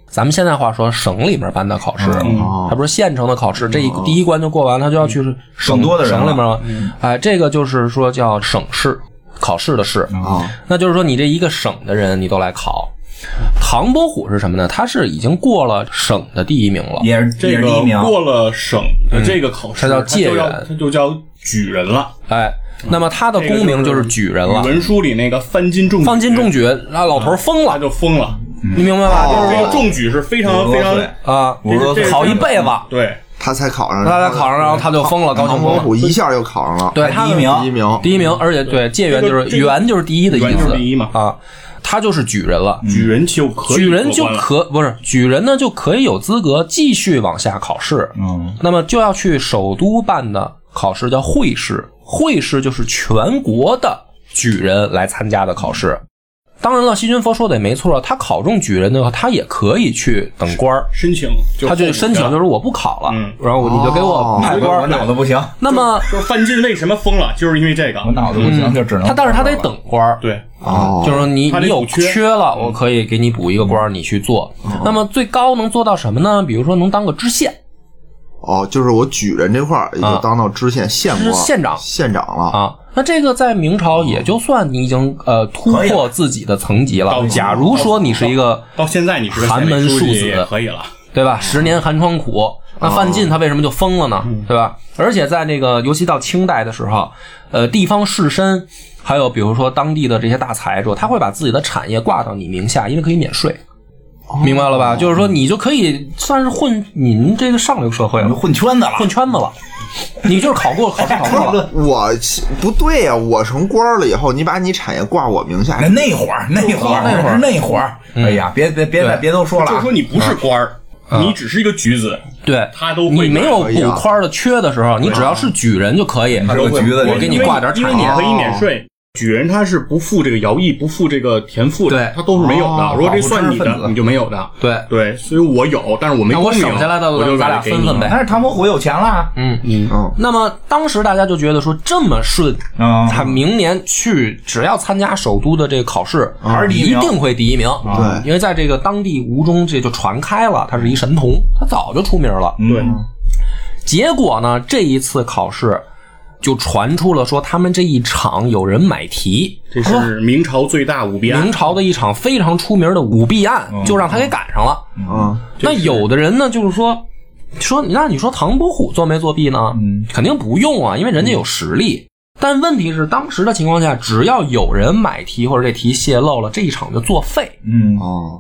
咱们现在话说省里面办的考试，哦他不是县城的考试，这一第一关就过完，他就要去省更多的省里面了。哎，这个就是说叫省试考试的试，啊，那就是说你这一个省的人你都来考。唐伯虎是什么呢？他是已经过了省的第一名了。也是这个也是第一名，过了省的这个考试，他叫解就要元它就叫举人了。哎，那么他的功名就是举人了语。文书里那个翻金中举方金中举，那老头疯了他了，就疯了。你明白吧？就是说这个中举是非常非常啊，五十多岁这个考一辈子，对，他才考上，他才考上，然后他就疯了，高兴唐伯疯了。虎一下就考上了，对，第一名第一名，第一名，而且对解元就是这个元就是第一的意思第一嘛啊，他就是举人了。举人就可举人就可不是举人呢，就可以有资格继续往下考试。嗯，那么就要去首都办的考试叫会试，会试就是全国的举人来参加的考试。当然了，西君佛说的也没错，他考中举人的话，他也可以去等官儿，申请，他就申请就是我不考了，嗯然后你就给我派官儿。脑子不行，[LAUGHS] 那么就范进为什么疯了，就是因为这个我。脑子不行，就只能他，但是他得等官儿，对，哦，就是说你你有缺缺了，我可以给你补一个官儿，你去做。那么最高能做到什么呢？比如说能当个知县，哦，就是我举人这块儿也就当到知县、县官、知县长县长了。啊。那这个在明朝也就算你已经呃突破自己的层级了。假如说你是一个到现在你是寒门庶子可以了。对吧？十年寒窗苦，那范进他为什么就疯了呢？对吧？而且在那个，尤其到清代的时候，呃，地方士绅，还有比如说当地的这些大财主，他会把自己的产业挂到你名下，因为可以免税。明白了吧？就是说，你就可以算是混您这个上流社会了，混圈子了，混圈子了。你就是考过考试考过了。我不对呀、我成官了以后，你把你产业挂我名下。那，那会儿，那会儿，那会儿。那会儿，哎呀，别别别再别都说了啊。就是说，你不是官儿，你只是一个举子，对，他都会你没有补宽的缺的时候，你只要是举人就可以。他是个橘子，我给你挂点因为产业你可以免税。举人他是不付这个徭役，不付这个田赋的，对他都是没有的。哦如果这算你保护知识分子的，你就没有的。对对，所以我有，但是我没那我省下来的我就咱俩把它给你分分呗但是唐伯虎有钱了，嗯，嗯，那么当时大家就觉得说这么顺，嗯他明年去只要参加首都的这个考试，一还是第一名定会第一名。对因为在这个当地吴中这就传开了，他是一神童，他早就出名了。对，结果呢，这一次考试就传出了说他们这一场有人买题，这是明朝最大舞弊案明。朝的一场非常出名的舞弊案，就让他给赶上了。啊，那有的人呢，就是说，说那你说唐伯虎作没作弊呢？嗯，肯定不用啊，因为人家有实力。但问题是，当时的情况下，只要有人买题或者这题泄露了，这一场就作废。嗯，哦，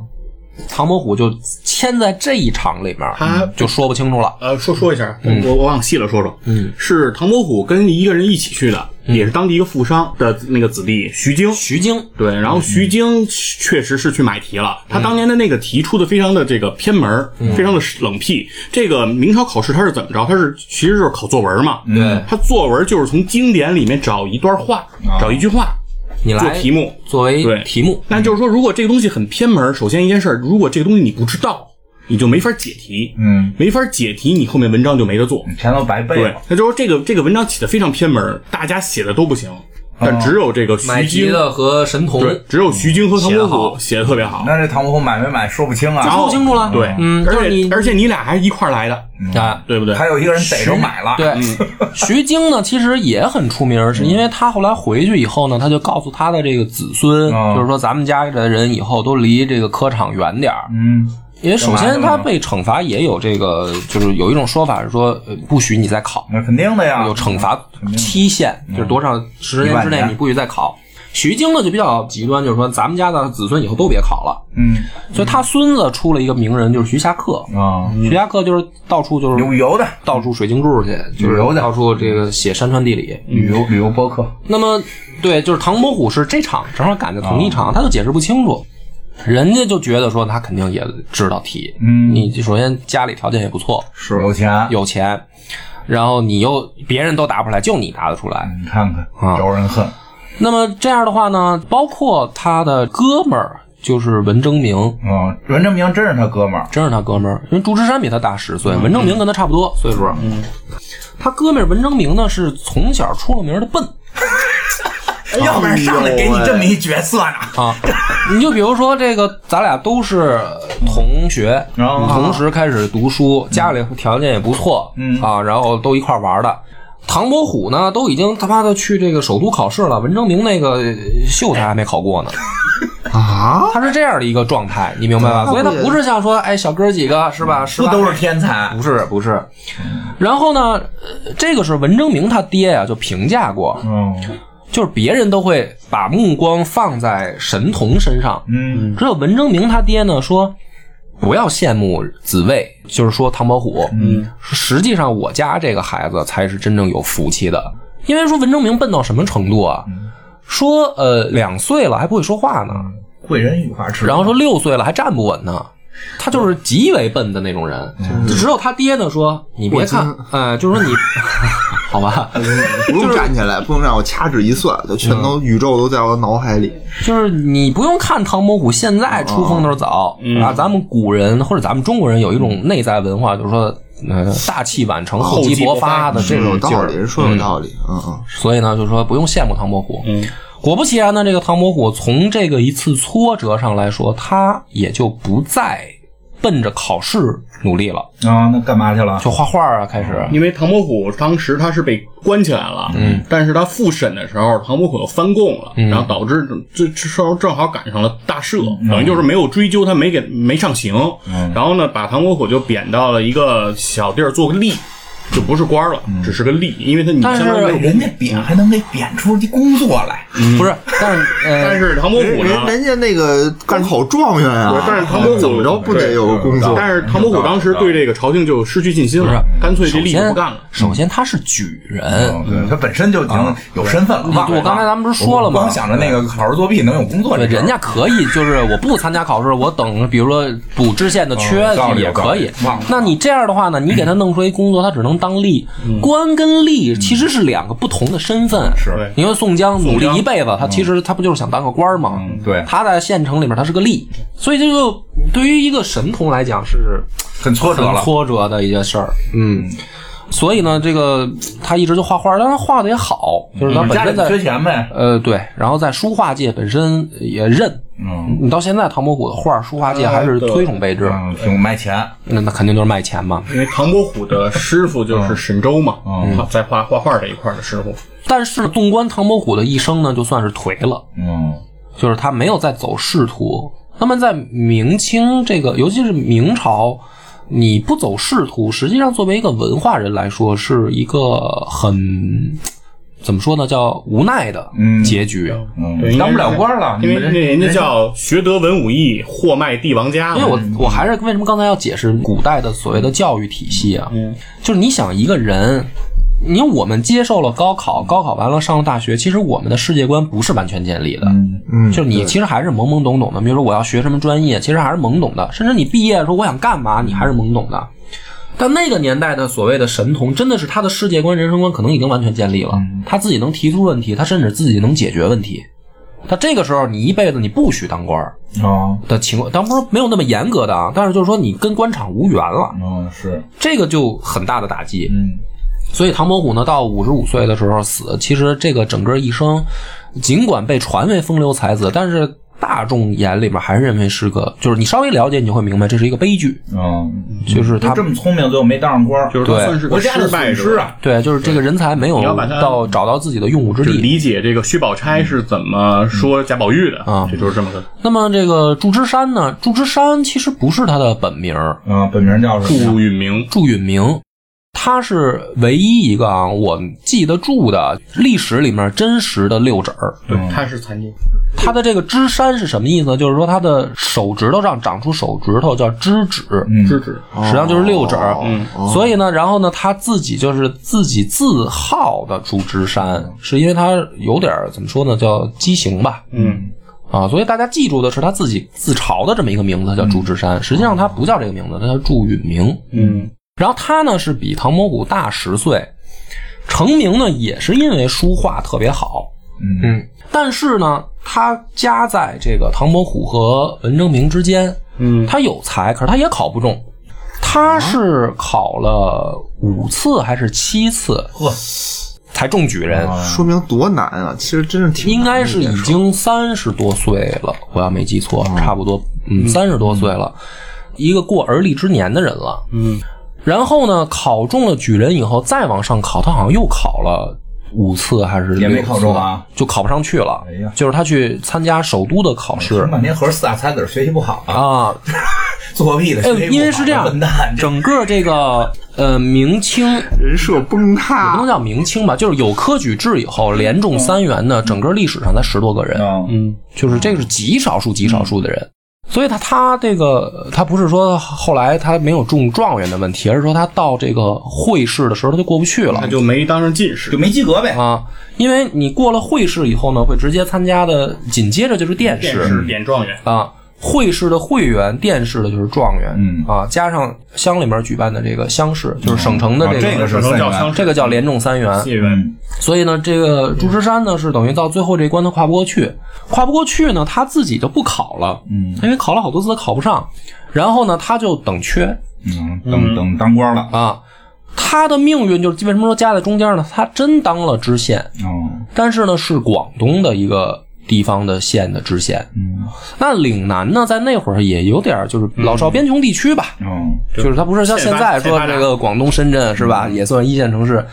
唐伯虎就签在这一场里面，他就说不清楚了。呃，说说一下，我我我往细了说说，嗯，是唐伯虎跟一个人一起去的，也是当地一个富商的那个子弟徐经。徐经，对，然后徐经确实是去买题了。他当年的那个题出的非常的这个偏门儿，非常的冷僻。这个明朝考试他是怎么着？他是其实就是考作文嘛。对他作文就是从经典里面找一段话，找一句话你来做题目。作为对题目，那就是说，如果这个东西很偏门，首先一件事儿，如果这个东西你不知道，你就没法解题。嗯，没法解题，你后面文章就没得做。全都白背对了，，那就说这个这个文章起的非常偏门，大家写的都不行，但只有这个买徐经，题的和神童，对，只有徐经和唐伯写得好。虎写的特别好。那这唐伯虎买没买说不清啊，然后说清楚了。对，嗯，而就是你且而且你俩还一块儿来的，啊，对不对？还有一个人逮着买了，对，[LAUGHS] 徐经呢，其实也很出名，是因为他后来回去以后呢，他就告诉他的这个子孙，嗯就是说咱们家的人以后都离这个科场远点儿。嗯，因为首先他被惩罚也有这个，就是有一种说法是说，呃不许你再考，那肯定的呀，有惩罚期限，就是多少十年之内你不许再考。徐经呢就比较极端，就是说咱们家的子孙以后都别考了，嗯。所以他孙子出了一个名人，就是徐霞客。啊，徐霞客就是到处就是旅游的。到处水晶柱去，就是旅游的。到处这个写山川地理。旅游旅游播客，那么，对，就是唐伯虎是这场正好赶在同一场，他都解释不清楚，人家就觉得说他肯定也知道题。嗯你首先家里条件也不错，是有钱，有钱，然后你又别人都答不出来，就你答得出来。你看看啊招人恨，那么这样的话呢，包括他的哥们儿就是文征明，嗯，文征明真是他哥们儿，真是他哥们儿，因为祝枝山比他大十岁，文征明跟他差不多岁数。嗯，他哥们儿文征明呢是从小出了名的笨。[LAUGHS] 要不然上来给你这么一角色呢，啊，[LAUGHS] 你就比如说这个，咱俩都是同学，哦同时开始读书，家里条件也不错，嗯啊，然后都一块玩的。唐伯虎呢，都已经他妈的去这个首都考试了，文征明那个呃秀才还没考过呢，啊，他是这样的一个状态，你明白吧？所以他不是像说，哎，小哥几个是吧？是吧？不都是天才？不是不是。然后呢，呃这个是文征明他爹呀、就评价过，嗯就是别人都会把目光放在神童身上，嗯。只有文征明他爹呢说，不要羡慕子卫，就是说唐伯虎。嗯，实际上我家这个孩子才是真正有福气的，因为说文征明笨到什么程度啊？说呃两岁了还不会说话呢，贵人语花痴，然后说六岁了还站不稳呢。他就是极为笨的那种人，就只有他爹呢说：“你别看哎，呃，就是说你，好吧，不用站起来，不用让我掐指一算，就全都宇宙都在我脑海里。就是你不用看唐伯虎现在出风头早、啊，咱们古人或者咱们中国人有一种内在文化，就是说，呃，大器晚成、厚积薄发的这种道理，。人说有道理，嗯嗯，所以呢，就是说不用羡慕唐伯虎。嗯，果不其然呢，这个唐伯虎从这个一次挫折上来说，他也就不再奔着考试努力了，啊，那干嘛去了？就画画啊，开始。因为唐伯虎当时他是被关起来了，嗯，但是他复审的时候，唐伯虎又翻供了，然后导致这这时候正好赶上了大赦，等于就是没有追究他，没给没上刑，然后呢，把唐伯虎就贬到了一个小地儿做个吏。就不是官了，只是个吏，因为他你但是相当于人家贬还能给贬出一工作来，不是，但是呃，[LAUGHS] 但是唐伯虎人呢？人家那个干好状元啊，但是唐伯虎怎么着不得有个工作？但是唐伯虎当时对这个朝廷就失去信心了，干脆这吏就首先不干了。首先他是举人，对他本身就已经有身份了。你我刚才咱们不是说了吗？光想着那个考试作弊能有工作这对，事儿，人家可以，就是我不参加考试，我等，比如说补知县的缺哦道理也可以。有道理忘了。那你这样的话呢，你给他弄出一工作，他只能当吏。官跟吏其实是两个不同的身份。是。对。你说宋江努力一辈子，他其实他不就是想当个官吗？嗯对。他在县城里面他是个吏，所以这个对于一个神童来讲是很挫折挫折的一件事儿。嗯。所以呢，这个他一直就画画，但他画的也好，就是他本身在家里缺钱呗，呃，对，然后在书画界本身也认，嗯。你到现在唐伯虎的画，书画界还是推崇备至，嗯，挺卖钱，那那肯定就是卖钱嘛。因为唐伯虎的师傅就是沈周嘛，嗯。在画画画这一块的师傅。但是纵观唐伯虎的一生呢，就算是颓了，嗯。就是他没有再走仕途。那么在明清这个，尤其是明朝，你不走仕途，实际上作为一个文化人来说，是一个很怎么说呢，叫无奈的嗯结局。嗯对，当不了官了，因为你们那人家叫学得文武艺，货卖帝王家。因为我我还是为什么刚才要解释古代的所谓的教育体系啊？嗯，就是你想一个人，你我们接受了高考，高考完了上了大学，其实我们的世界观不是完全建立的。嗯嗯，就是你其实还是懵懵懂懂的，比如说我要学什么专业，其实还是懵懂的，甚至你毕业的时候我想干嘛，你还是懵懂的。但那个年代的所谓的神童，真的是他的世界观、人生观可能已经完全建立了，他自己能提出问题，他甚至自己能解决问题。他这个时候，你一辈子你不许当官儿哦的情况，当然不是没有那么严格的啊，但是就是说你跟官场无缘了，嗯是这个就很大的打击。嗯所以唐伯虎呢，到五十五岁的时候死，其实这个整个一生，尽管被传为风流才子，但是大众眼里边还是认为是个，就是你稍微了解，你就会明白这是一个悲剧，嗯，就是他他这么聪明，最后没当上官儿，就是他算是个国家的失败者。损失啊。对，就是这个人才没有到找到自己的用武之地。理解这个薛宝钗是怎么说贾宝玉的啊这就是这么个那么这个祝枝山呢？祝枝山其实不是他的本名儿，嗯，本名叫什么？祝允明。祝允明。他是唯一一个啊，我记得住的历史里面真实的六指儿。对，他是残疾。他的这个枝山是什么意思呢？就是说他的手指头上长出手指头叫枝指，嗯知止。实际上就是六指儿。嗯所以呢，然后呢，他自己就是自己自号的祝枝山，是因为他有点儿怎么说呢，叫畸形吧。嗯，啊，所以大家记住的是他自己自嘲的这么一个名字，叫祝枝山。实际上他不叫这个名字，他叫祝允明。嗯，然后他呢是比唐伯虎大十岁，成名呢也是因为书画特别好。嗯嗯，但是呢，他夹在这个唐伯虎和文征明之间。嗯他有才，可是他也考不中。他是考了五次还是七次呵，才中举人？说明多难啊！其实真是挺应该是已经三十多岁了，我要没记错，差不多，嗯，三十多岁了，一个过而立之年的人了。嗯，然后呢，考中了举人以后，再往上考，他好像又考了五次还是也没六次考中啊，就考不上去了。哎呀。就是他去参加首都的考试。半天合着四大才子学习不好啊，啊，[LAUGHS] 作弊的哎学习，因为是这样整个这个呃明清人设崩也不能。叫明清吧，就是有科举制以后连中三元的，整个历史上才十多个人，嗯。嗯，就是这个是极少数极少数的人。所以他他这个他不是说后来他没有中状元的问题，而是说他到这个会试的时候他就过不去了他就没当上进士就。没及格呗。啊，因为你过了会试以后呢，会直接参加的，紧接着就是殿试殿试点状元。啊。会试的会员，殿试的就是状元，嗯。啊，加上乡里面举办的这个乡试，就是省城的啊这这个是三元。省城叫乡这个叫连中三元，谢元。嗯所以呢，这个祝枝山呢是等于到最后这一关他跨不过去，跨不过去呢，他自己就不考了，嗯。因为考了好多次他考不上，然后呢他就等缺。嗯，等等当官了。啊，他的命运就是为什么说夹在中间呢？他真当了知县，哦，但是呢是广东的一个地方的县的知县。嗯那岭南呢，在那会儿也有点就是老少边穷地区吧，嗯，就是它不是像现在说这个广东深圳是吧，也算一线城市。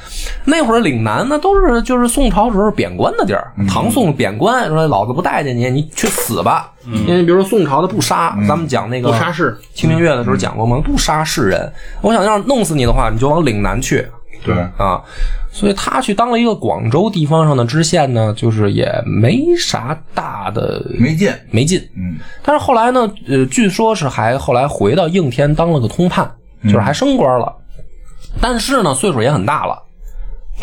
那会儿岭南那，都是就是宋朝时候贬官的地儿，唐宋贬官说老子不待见你，你去死吧。因为比如说宋朝的不杀，咱们讲那个不杀士，清明月的时候讲过吗？不杀士人，我想要弄死你的话，你就往岭南去。对，啊，所以他去当了一个广州地方上的知县呢，就是也没啥大的没劲。没劲。嗯，但是后来呢，呃，据说是还后来回到应天当了个通判，就是还升官了。但是呢，岁数也很大了。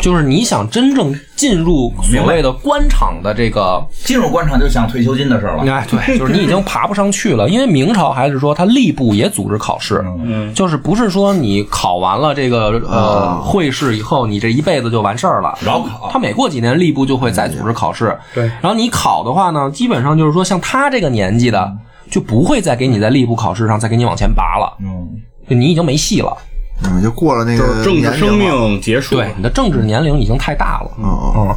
就是你想真正进入所谓的官场的这个，进入官场就想退休金的事儿了。哎，对，[LAUGHS] 就是你已经爬不上去了。因为明朝还是说他吏部也组织考试，嗯，就是不是说你考完了这个呃会试以后，你这一辈子就完事儿了。饶考他每过几年吏部就会再组织考试。对然后你考的话呢，基本上就是说像他这个年纪的，就不会再给你在吏部考试上再给你往前拔了，嗯，就你已经没戏了。嗯，就过了那个政治生。命结束。对，你的政治年龄已经太大了。嗯嗯，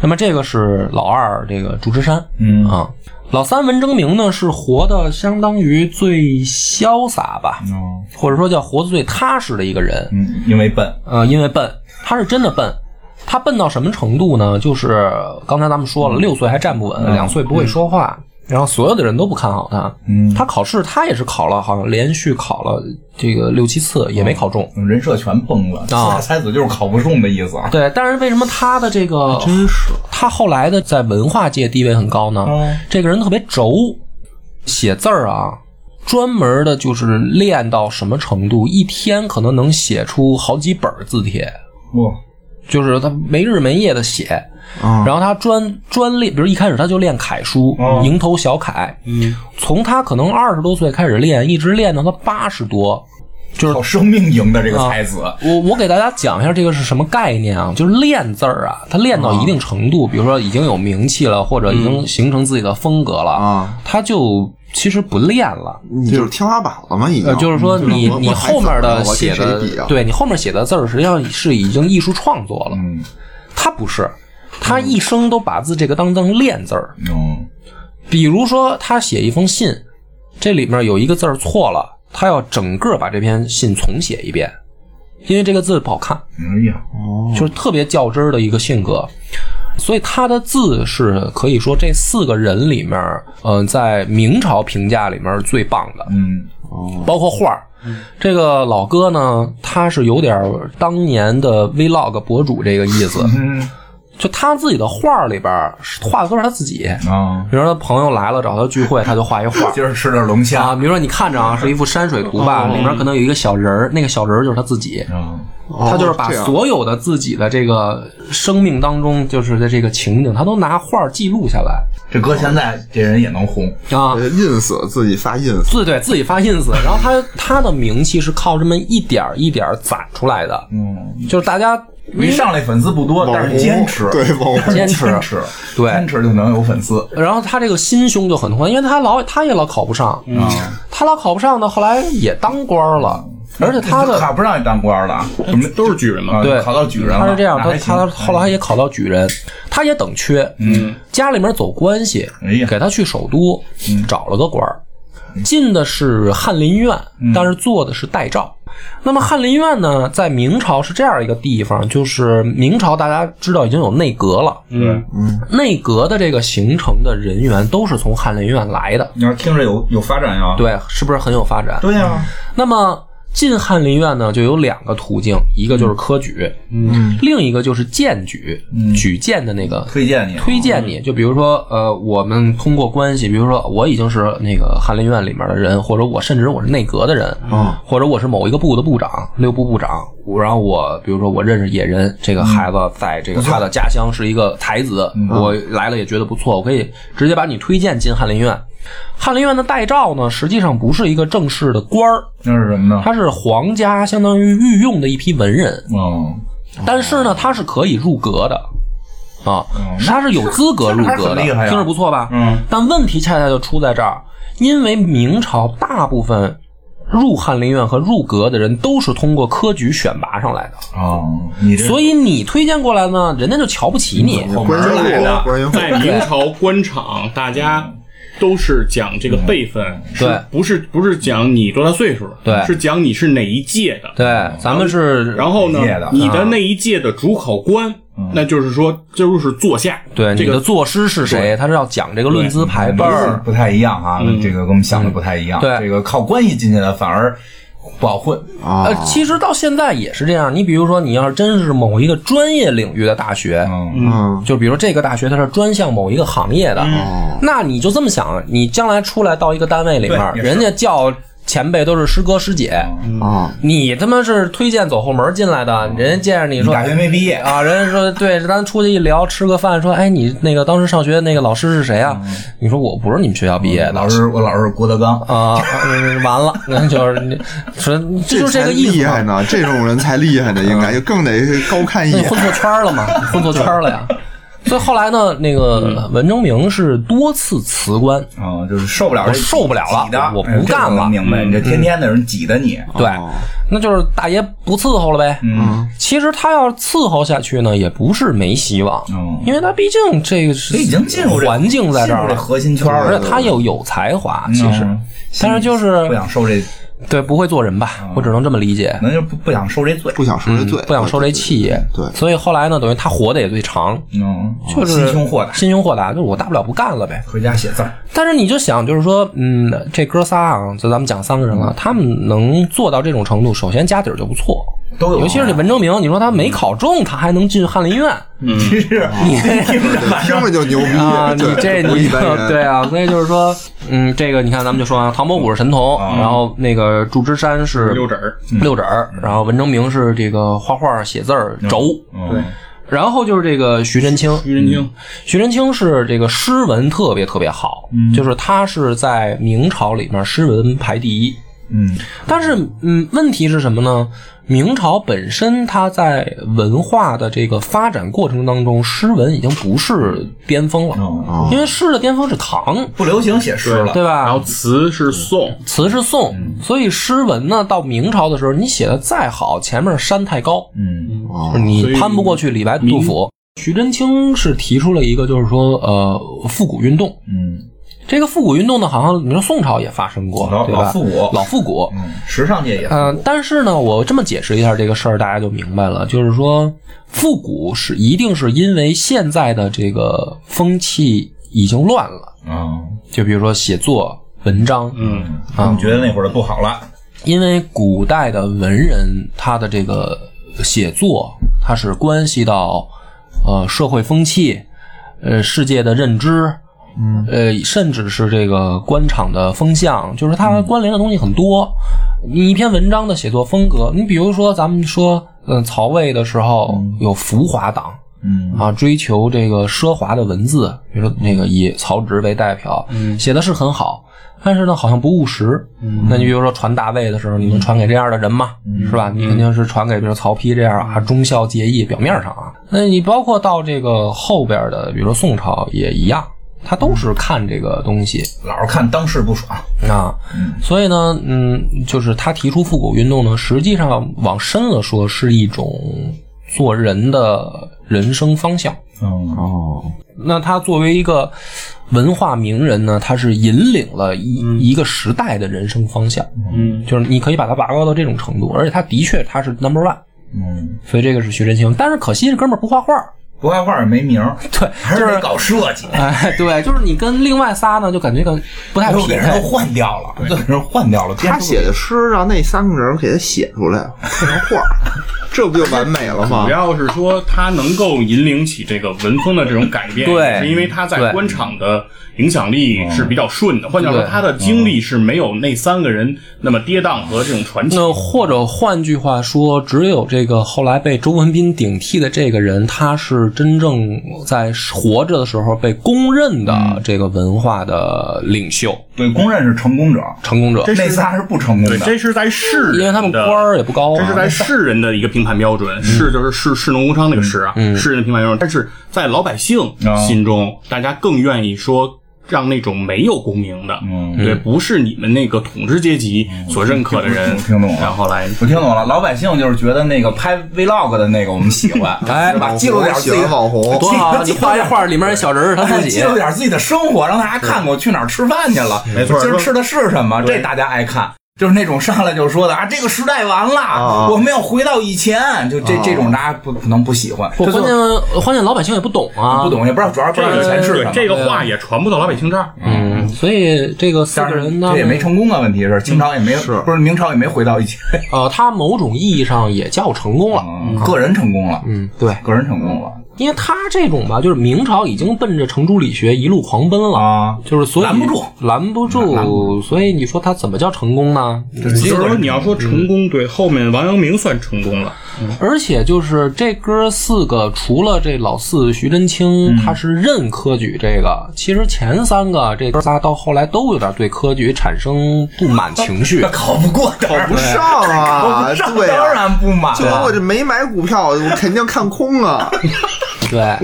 那么这个是老二，这个祝枝山。嗯啊，老三文征明呢是活的相当于最潇洒吧，嗯或者说叫活得最踏实的一个人。嗯，因为笨。呃，因为笨，他是真的笨。他笨到什么程度呢？就是刚才咱们说了，六岁还站不稳，两岁不会说话，然后所有的人都不看好他。嗯他考试他也是考了，好像连续考了这个六七次也没考中。人设全崩了，四大才子就是考不中的意思啊。对，但是为什么他的这个真是他后来的在文化界地位很高呢？嗯这个人特别轴，写字儿啊，专门的就是练到什么程度，一天可能能写出好几本字帖，哇，就是他没日没夜的写。啊，然后他专专练，比如一开始他就练楷书，哦蝇头小楷。嗯，从他可能二十多岁开始练，一直练到他八十多。就是靠生命赢的这个才子。我我给大家讲一下这个是什么概念啊？就是练字儿啊，他练到一定程度，比如说已经有名气了，或者已经形成自己的风格了，啊他就其实不练了。你就是天花板了吗？已经呃，就是说你你后面的写的对你后面写的字儿，实际上是已经艺术创作了。嗯他不是，他一生都把字这个当成练字儿。嗯比如说，他写一封信，这里面有一个字儿错了，他要整个把这篇信重写一遍，因为这个字不好看，哎呀，就是特别较真儿的一个性格。所以他的字是可以说这四个人里面，嗯、在明朝评价里面最棒的。嗯包括画儿。这个老哥呢，他是有点当年的 vlog 博主这个意思，嗯就他自己的画儿里边儿画的都是他自己。啊，比如说他朋友来了找他聚会，他就画一画 [LAUGHS] 今儿吃点龙虾啊。比如说你看着啊，是一幅山水图吧，里面可能有一个小人儿，那个小人儿就是他自己。嗯哦他就是把所有的自己的这个生命当中，就是的这个情景，他都拿画儿记录下来这搁现在这人也能红。啊。呃 ins 自己发 ins，自对自己发 ins，然后他他的名气是靠这么一点儿一点儿攒出来的，嗯，就是大家一上来粉丝不多，但是坚持，对坚持坚持，对。坚持就能有粉丝。然后他这个心胸就很宽，因为他老他也老考不上，啊，他老考不上呢，后来也当官了，而且他的考不让你当官了，什么都是举人嘛。啊对考到举人了。他是这样，他他后来也考到举人，他也等缺，嗯，家里面走关系哎呀，给他去首都找了个官儿，进的是翰林院，但是做的是代诏。那么翰林院呢，在明朝是这样一个地方，就是明朝大家知道已经有内阁了，嗯嗯，内阁的这个形成的人员都是从翰林院来的，你要听着有有发展呀。对，是不是很有发展？对呀，那么进翰林院呢，就有两个途径，一个就是科举，嗯，另一个就是荐举，嗯举荐的那个推荐你推荐你，就比如说，呃，我们通过关系，比如说我已经是那个翰林院里面的人，或者我甚至我是内阁的人，嗯，或者我是某一个部的部长，六部部长，我然后我比如说我认识野人这个孩子，在这个他的家乡是一个才子，我来了也觉得不错，我可以直接把你推荐进翰林院。翰林院的代诏呢，实际上不是一个正式的官儿，那是什么呢？他是皇家相当于御用的一批文人，嗯，但是呢，他是可以入阁的，啊，他是有资格入阁的，听着不错吧？嗯。但问题恰恰就出在这儿，因为明朝大部分入翰林院和入阁的人都是通过科举选拔上来的，哦，你所以你推荐过来呢，人家就瞧不起你。后官来的在明朝官场，大家都是讲这个辈分，是对。不是不是讲你多大岁数，对。是讲你是哪一届的。对，咱们是，然后呢你的那一届的主考官，那就是说就是座下，对这个作诗是谁，他是要讲这个论资排辈儿。不太一样啊，这个跟我们想的不太一样。对。这个靠关系进去的反而不好混。啊呃，，其实到现在也是这样。你比如说，你要是真是某一个专业领域的大学，嗯，嗯，就比如这个大学它是专项某一个行业的，那你就这么想，你将来出来到一个单位里面，人家叫前辈都是师哥师姐，啊，你他妈是推荐走后门进来的，人家见着你说大学没毕业，啊，人家说对，咱出去一聊，吃个饭，说，哎，你那个当时上学那个老师是谁啊？你说我不是你们学校毕业的。老师我老师是郭德纲，啊，嗯完了，那 [LAUGHS] 就是你说，这就是这个意思嘛。厉害呢，这种人才厉害呢，应该就更得高看一眼你混。错圈了嘛？你混错圈了呀。所以后来呢，那个文征明是多次辞官，啊，就是受不了我受不了了，我不干了。能明白？你这天天的人挤的你，对哦，那就是大爷不伺候了呗。嗯，其实他要伺候下去呢，也不是没希望，嗯因为他毕竟这个已经进入环境在这儿了，这核心圈了，而且他又有才华，其实。嗯，但是就是不想受这，对不会做人吧，我只能这么理解。可。能就不不想受这罪，不想受这罪，嗯不想受这气也，对，所以后来呢，等于他活的也最长，嗯，就是心胸豁达，心胸豁达，就是我大不了不干了呗。回家写字儿，但是你就想，就是说，嗯，这哥仨啊，就咱们讲三个人了，他们能做到这种程度，首先家底儿就不错，都有，尤其是这文征明，你说他没考中，他还能进翰林院？[LAUGHS] 其实你听着 [LAUGHS] 听着就牛逼啊，你这你对啊，所以就是说，嗯，这个你看，咱们就说啊，唐伯虎是神童，然后那个祝枝山是六指儿，六指儿，然后文征明是这个画画写字儿轴，对，然后就是这个徐真卿，徐真卿，徐真卿是这个诗文特别特别好，就是他是在明朝里面诗文排第一。嗯，但是，嗯，问题是什么呢？明朝本身它在文化的这个发展过程当中，诗文已经不是巅峰了，哦，因为诗的巅峰是唐，不流行写诗了，对吧？然后词是宋，词是宋，所以诗文呢，到明朝的时候，你写的再好，前面山太高，嗯，哦。你攀不过去李白、杜甫。徐祯卿是提出了一个，就是说，呃，复古运动。嗯，这个复古运动呢，好像你说宋朝也发生过，对吧？老复古老复古。嗯，时尚界也嗯、但是呢，我这么解释一下这个事儿，大家就明白了，就是说，复古是一定是因为现在的这个风气已经乱了，嗯，就比如说写作文章，嗯，他们觉得那会儿的不好了，因为古代的文人他的这个写作，它是关系到呃社会风气，呃世界的认知，嗯，呃甚至是这个官场的风向，就是它关联的东西很多。你一篇文章的写作风格，你比如说咱们说，嗯、曹魏的时候有浮华党，嗯啊，追求这个奢华的文字，比如说那个以曹植为代表，写的是很好，但是呢，好像不务实。那你比如说传大魏的时候，你能传给这样的人吗？是吧？你肯定是传给比如曹丕这样啊，忠孝节义，表面上啊。那你包括到这个后边的，比如说宋朝也一样，他都是看这个东西。老是看当世不爽，啊，所以呢，嗯，就是他提出复古运动呢，实际上往深了说是一种做人的人生方向。嗯哦，那他作为一个文化名人呢，他是引领了一、一个时代的人生方向。嗯，就是你可以把他拔高到这种程度，而且他的确他是 number one，嗯，所以这个是徐真卿。但是可惜这哥们儿不画画，不画画也没名儿，[LAUGHS] 对，还是得搞设计，哎，对，就是你跟另外仨呢，就感觉跟不太匹都给人都。换掉了，都给人换掉了，他写的诗让那三个人给他写出来，配成画儿，这不就完美了吗主？要是说他能够引领起这个文风的这种改变，对是因为他在官场的影响力是比较顺的。换句话说，他的经历是没有那三个人那么跌宕和这种传奇。那或者换句话说，只有这个后来被周文斌顶替的这个人，他是真正在活着的时候被公认的这个文化的领袖、对，公认是成功者，成功者，那仨是不成功对，的，这是在世人，因为他们官儿也不高啊。这是在世人的一个评判标准，士就是市市农工商那个市啊，世人的评判标准。但是在老百姓心中，大家更愿意说。让那种没有功名的，嗯对，不是你们那个统治阶级所认可的人，我听懂了然后来我听懂了，老百姓就是觉得那个拍 vlog 的那个我们喜欢，[LAUGHS] 哎对吧？记录点自己网红多好啊！你画一画，里面一小人儿他自己记。录点自己的生活，让大家看看我去哪儿吃饭去了，没错今儿吃的是什么，这大家爱看。就是那种上来就说的啊，这个时代完了，啊我们要回到以前，就这、这种大家不可能不喜欢，关键关键老百姓也不懂啊，不懂也不知道，主要不知道以前是什么。这个话也传不到老百姓这儿。嗯，所以这个四个人呢，这也没成功啊，问题是清朝也没不是明朝也没回到以前，[LAUGHS] 呃，他某种意义上也叫成功了。嗯个人成功了，嗯，对，个人成功了因为他这种吧，就是明朝已经奔着程朱理学一路狂奔了。啊，就是所以拦不住，拦不住，所以你说他怎么叫成功呢？就是说你要说成功，对后面王阳明算成功了。而且就是这哥四个，除了这老四徐祯卿，他是认科举这个，其实前三个这哥仨到后来都有点对科举产生不满情绪。[LAUGHS] 考不过，考不上啊，考不上对当、然不满就跟我这没买股票，我肯定看空啊。[LAUGHS] 对，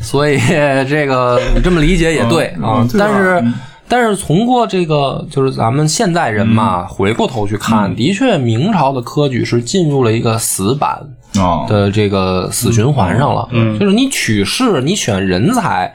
所以 [LAUGHS] 这个你这么理解也对啊。但是，但是从过这个就是咱们现代人嘛，回过头去看，的确明朝的科举是进入了一个死板啊，的这个死循环上了。嗯就是你取士，你选人才。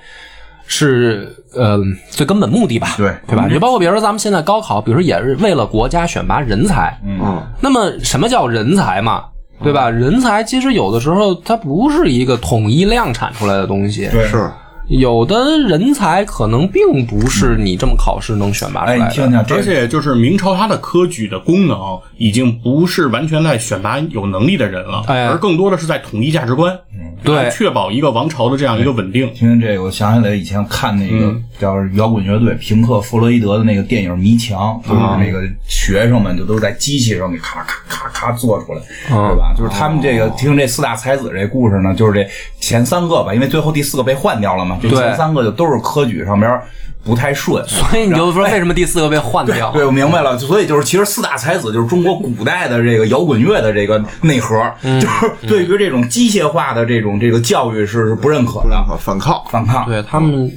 是呃最根本目的吧，对对吧？你就包括比如说咱们现在高考，比如说也是为了国家选拔人才，嗯，那么什么叫人才嘛？对吧？人才其实有的时候它不是一个统一量产出来的东西，对。是有的人才可能并不是你这么考试能选拔出哎，来的。你听听，而且就是明朝它的科举的功能已经不是完全在选拔有能力的人了，哎而更多的是在统一价值观，嗯对确保一个王朝的这样一个稳定。听听这个，我想起来以前看那个叫摇滚乐队平克·弗洛伊德的那个电影《迷墙》，就是那个学生们就都在机器上给咔咔咔咔做出来，对吧？就是他们这个听这四大才子这故事呢，就是这前三个吧，因为最后第四个被换掉了嘛，这对前三个就都是科举上边不太顺，[LAUGHS] 所以你就说为什么第四个被换掉？[LAUGHS] 对，我明白了。所以就是，其实四大才子就是中国古代的这个摇滚乐的这个内核，就是对于这种机械化的这种这个教育是是不认可的，反抗。反抗。对他们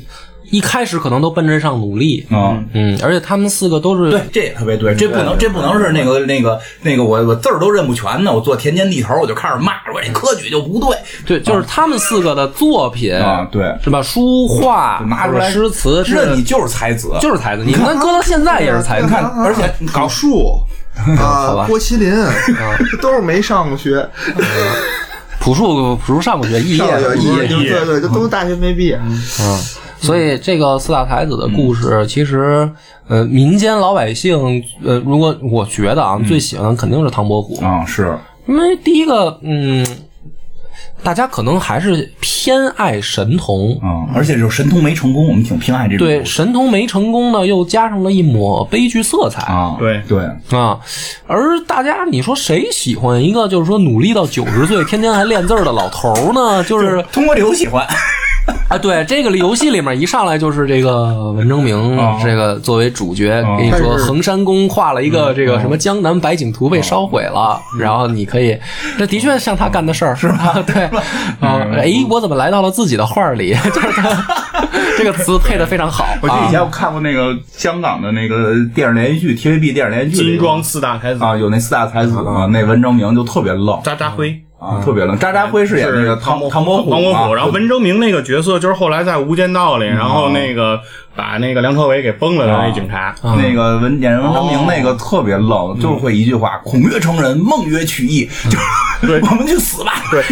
一开始可能都奔着上努力，嗯，嗯，而且他们四个都是对，这也特别对，这不能，这不能是那个那个那个我我字儿都认不全呢，我做田间地头我就开始骂，我这科举就不对。对，就是他们四个的作品啊，对，是吧？书画拿出来诗词是认你就是才子，就是才子，你看搁到现在也是才子。你看，而且搞树 [LAUGHS] 啊，吧。郭麒麟都是没上过学，朴树朴树上过学，肄业肄业，对对，这都大学没毕业。嗯，所以这个四大才子的故事，其实呃，民间老百姓呃，如果我觉得啊，最喜欢的肯定是唐伯虎，啊是因为第一个，嗯，大家可能还是偏爱神童。啊，而且就是神童没成功，我们挺偏爱这种对，神童没成功呢，又加上了一抹悲剧色彩啊，对对，啊。而大家，你说谁喜欢一个就是说努力到九十岁，天天还练字儿的老头儿呢？就是通过这游喜欢，[LAUGHS] 啊，对，这个游戏里面一上来就是这个文征明，哦这个作为主角，哦跟你说衡山宫画了一个这个什么江南百景图被烧毁了，然后你可以，这的确像他干的事儿，是吧？对，啊，哎，我怎么来到了自己的画儿里？[LAUGHS] 就是他这个词配的非常好我记得以啊前我看过那个香港的那个电视连续剧，TVB 电视连续剧金装四大才子，啊，有那四大才子啊，那文征明就特别愣渣渣辉。啊，特别冷。渣渣辉是演那个唐唐伯虎，唐伯虎，啊然后文征明那个角色就是后来在《无间道》里，然后那个把那个梁朝伟给崩了的那警察，那个文演文征明那个特别愣，就是会一句话：“孔曰成人，孟曰取义。”就是 [LAUGHS] 我们去死吧。对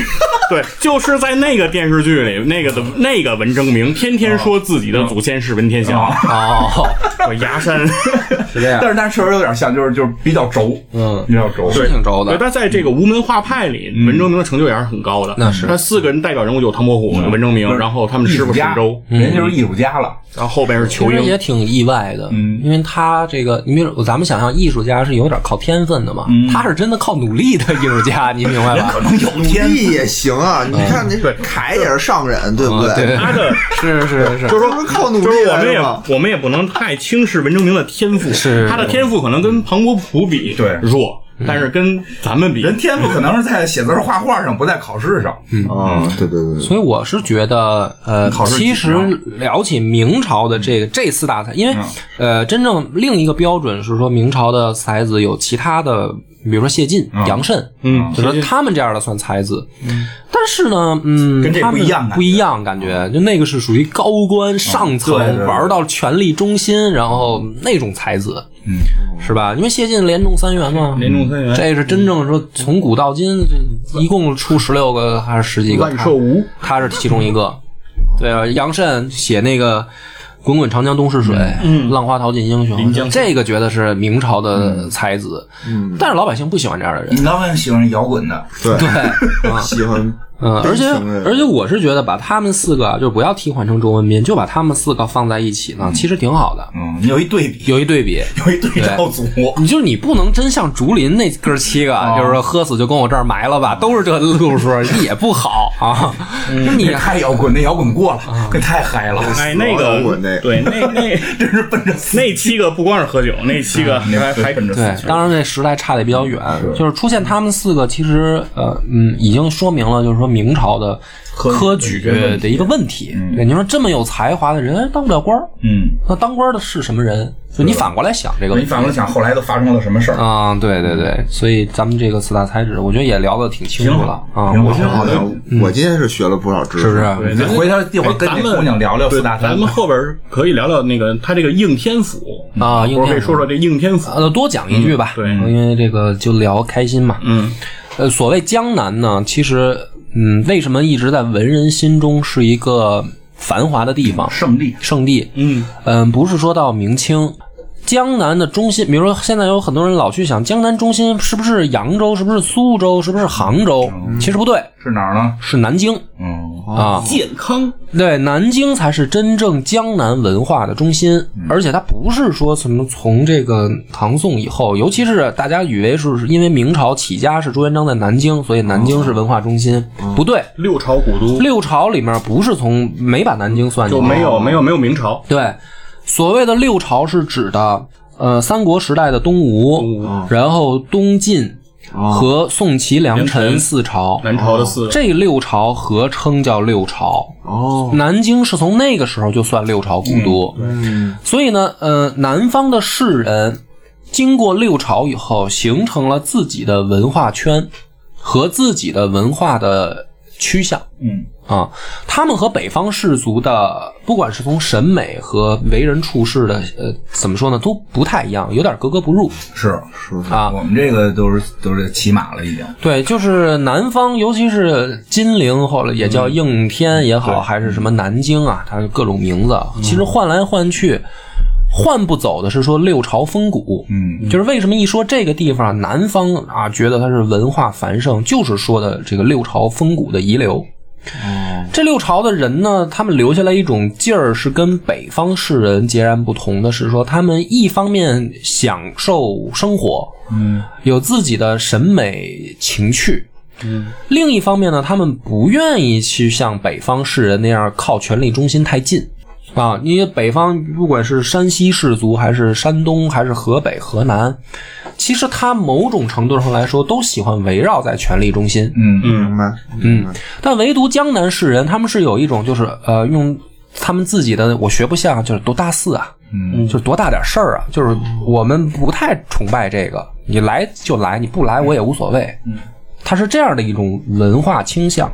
[LAUGHS] 对，就是在那个电视剧里，那个的那个文征明天天说自己的祖先是文天祥，哦，我崖山。[LAUGHS] 是这样但，是但是确实有点像，就是就是比较轴，嗯，比较轴。是挺轴对，的，但在这个无门画派里，文征明的成就也是很高的。那是他四个人代表人物有唐伯虎、文征明，然后他们师傅沈周，，人家就是艺术家了。然后后边是其仇英。实也挺意外的，嗯因为他这个，你比如咱们想象艺术家是有点靠天分的嘛，他是真的靠努力的艺术家，你明白吧？可能有天力也行啊，你看那凯也是上人，对不啊对他的 [LAUGHS] 是是是，就是说靠努力就是我们也？我们也不能太轻视文征明的天赋，是他的天赋可能跟庞国普比对弱，但是跟咱们比，人天赋可能是在写字儿画画上，不在考试上。嗯，对对对对，所以我是觉得，呃，考试其实聊起明朝的这个这四大才，因为、呃，真正另一个标准是说明朝的才子有其他的比如说谢晋、杨慎，嗯就说他们这样的算才子。但是呢，嗯，跟这不一样感觉。不一样感觉，就那个是属于高官上层玩到权力中心，然后那种才子，嗯，是吧？因为谢晋连中三元嘛，连中三元。这是真正说从古到今，这一共出十六个还是十几个？万寿无。他是其中一个。对啊，杨慎写那个“滚滚长江东逝水，嗯浪花淘尽英雄”，这个觉得是明朝的才子。嗯，但是老百姓不喜欢这样的人。老百姓喜欢摇滚的，对 [LAUGHS] 喜欢嗯，而且而且我是觉得把他们四个啊，就不要替换成周文斌，就把他们四个放在一起呢，其实挺好的，嗯，有一对比，有一对比。有一对照组，你就是你不能真像竹林那哥七个，就是说喝死就跟我这儿埋了吧，都是这路数，也不好啊。就你那太摇滚，那摇滚过了，那太嗨了，哎，那摇滚个那对，那 [LAUGHS] 那真是奔着那七个不光是喝酒，那七个那还还奔着对，当然那时代差的比较远，就是出现他们四个，其实呃嗯，已经说明了就是说明朝的科举的一个问题。对，你说这么有才华的人哎当不了官儿，嗯，那当官的是什么人？就你反过来想这个问题。你反过来想，后来都发生了什么事儿？啊、对对对，所以咱们这个四大才子，我觉得也聊得挺清楚了啊。挺好我觉得挺好的。我今天是学了不少知识，是不是？回头一会儿跟咱们那姑娘聊聊四大才子咱们，后边可以聊聊那个他这个应天府啊应天府或者可以说说这应天府。呃，多讲一句吧，对因为这个就聊开心嘛。嗯，呃，所谓江南呢，其实，嗯，为什么一直在文人心中是一个繁华的地方、圣地，圣地？嗯，嗯，不是说到明清。江南的中心，比如说现在有很多人老去想江南中心是不是扬州，是不是苏州，是不是杭州？其实不对，是哪儿呢？是南京嗯，啊。健康。对，南京才是真正江南文化的中心，而且它不是说什么从这个唐宋以后，尤其是大家以为是因为明朝起家是朱元璋在南京，所以南京是文化中心，不对，六朝古都。六朝里面不是从没把南京算进去，就没有没有没有明朝，对，所谓的六朝是指的呃三国时代的东吴，然后东晋和宋齐梁陈四朝，南朝的四。这六朝合称叫六朝。哦，南京是从那个时候就算六朝古都，嗯，所以呢，呃，南方的士人经过六朝以后，形成了自己的文化圈和自己的文化的趋向。嗯，啊，他们和北方氏族的，不管是从审美和为人处事的，呃，怎么说呢，都不太一样，有点格格不入是是啊。我们这个都是都是骑马了，已经。对，就是南方，尤其是金陵，后来也叫应天也好，还是什么南京啊，它各种名字，其实换来换去，换不走的是说六朝风骨。嗯，就是为什么一说这个地方，南方啊觉得它是文化繁盛，就是说的这个六朝风骨的遗留。这六朝的人呢，他们留下来一种劲儿，是跟北方士人截然不同的，是说他们一方面享受生活，嗯，有自己的审美情趣，嗯，另一方面呢，他们不愿意去像北方士人那样靠权力中心太近。啊，因为北方不管是山西士族，还是山东，还是河北、河南，其实他某种程度上来说，都喜欢围绕在权力中心。嗯明白，嗯，但唯独江南士人，他们是有一种就是呃，用他们自己的我学不像，就是多大四啊，嗯，就是多大点事儿啊，就是我们不太崇拜这个，你来就来，你不来我也无所谓。嗯，他是这样的一种文化倾向，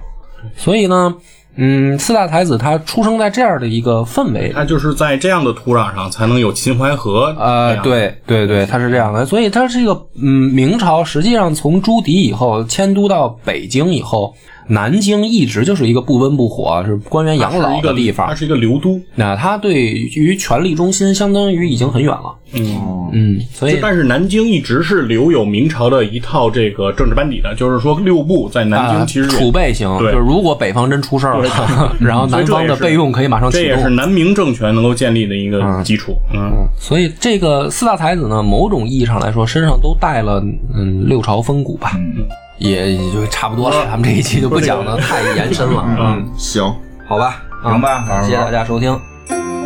所以呢，嗯，四大才子他出生在这样的一个氛围，他就是在这样的土壤上才能有秦淮河。呃，对对对，他是这样的，所以他是一个嗯，明朝实际上从朱棣以后迁都到北京以后，南京一直就是一个不温不火，是官员养老的地方。它是一个流都。那它对于权力中心相当于已经很远了，嗯，嗯，所以但是南京一直是留有明朝的一套这个政治班底的，就是说六部在南啊京其实也储备型，就对是如果北方真出事儿了，[LAUGHS] 然后南方的备用可以马上启这也是。南明政权能够建立的一个基础。嗯，所以这个四大才子呢，某种意义上来说，身上都带了嗯六朝风骨吧，也也就差不多了。咱们这一期就不讲的太延伸了，嗯，行。好吧，行吧啊感谢大家收听。Thank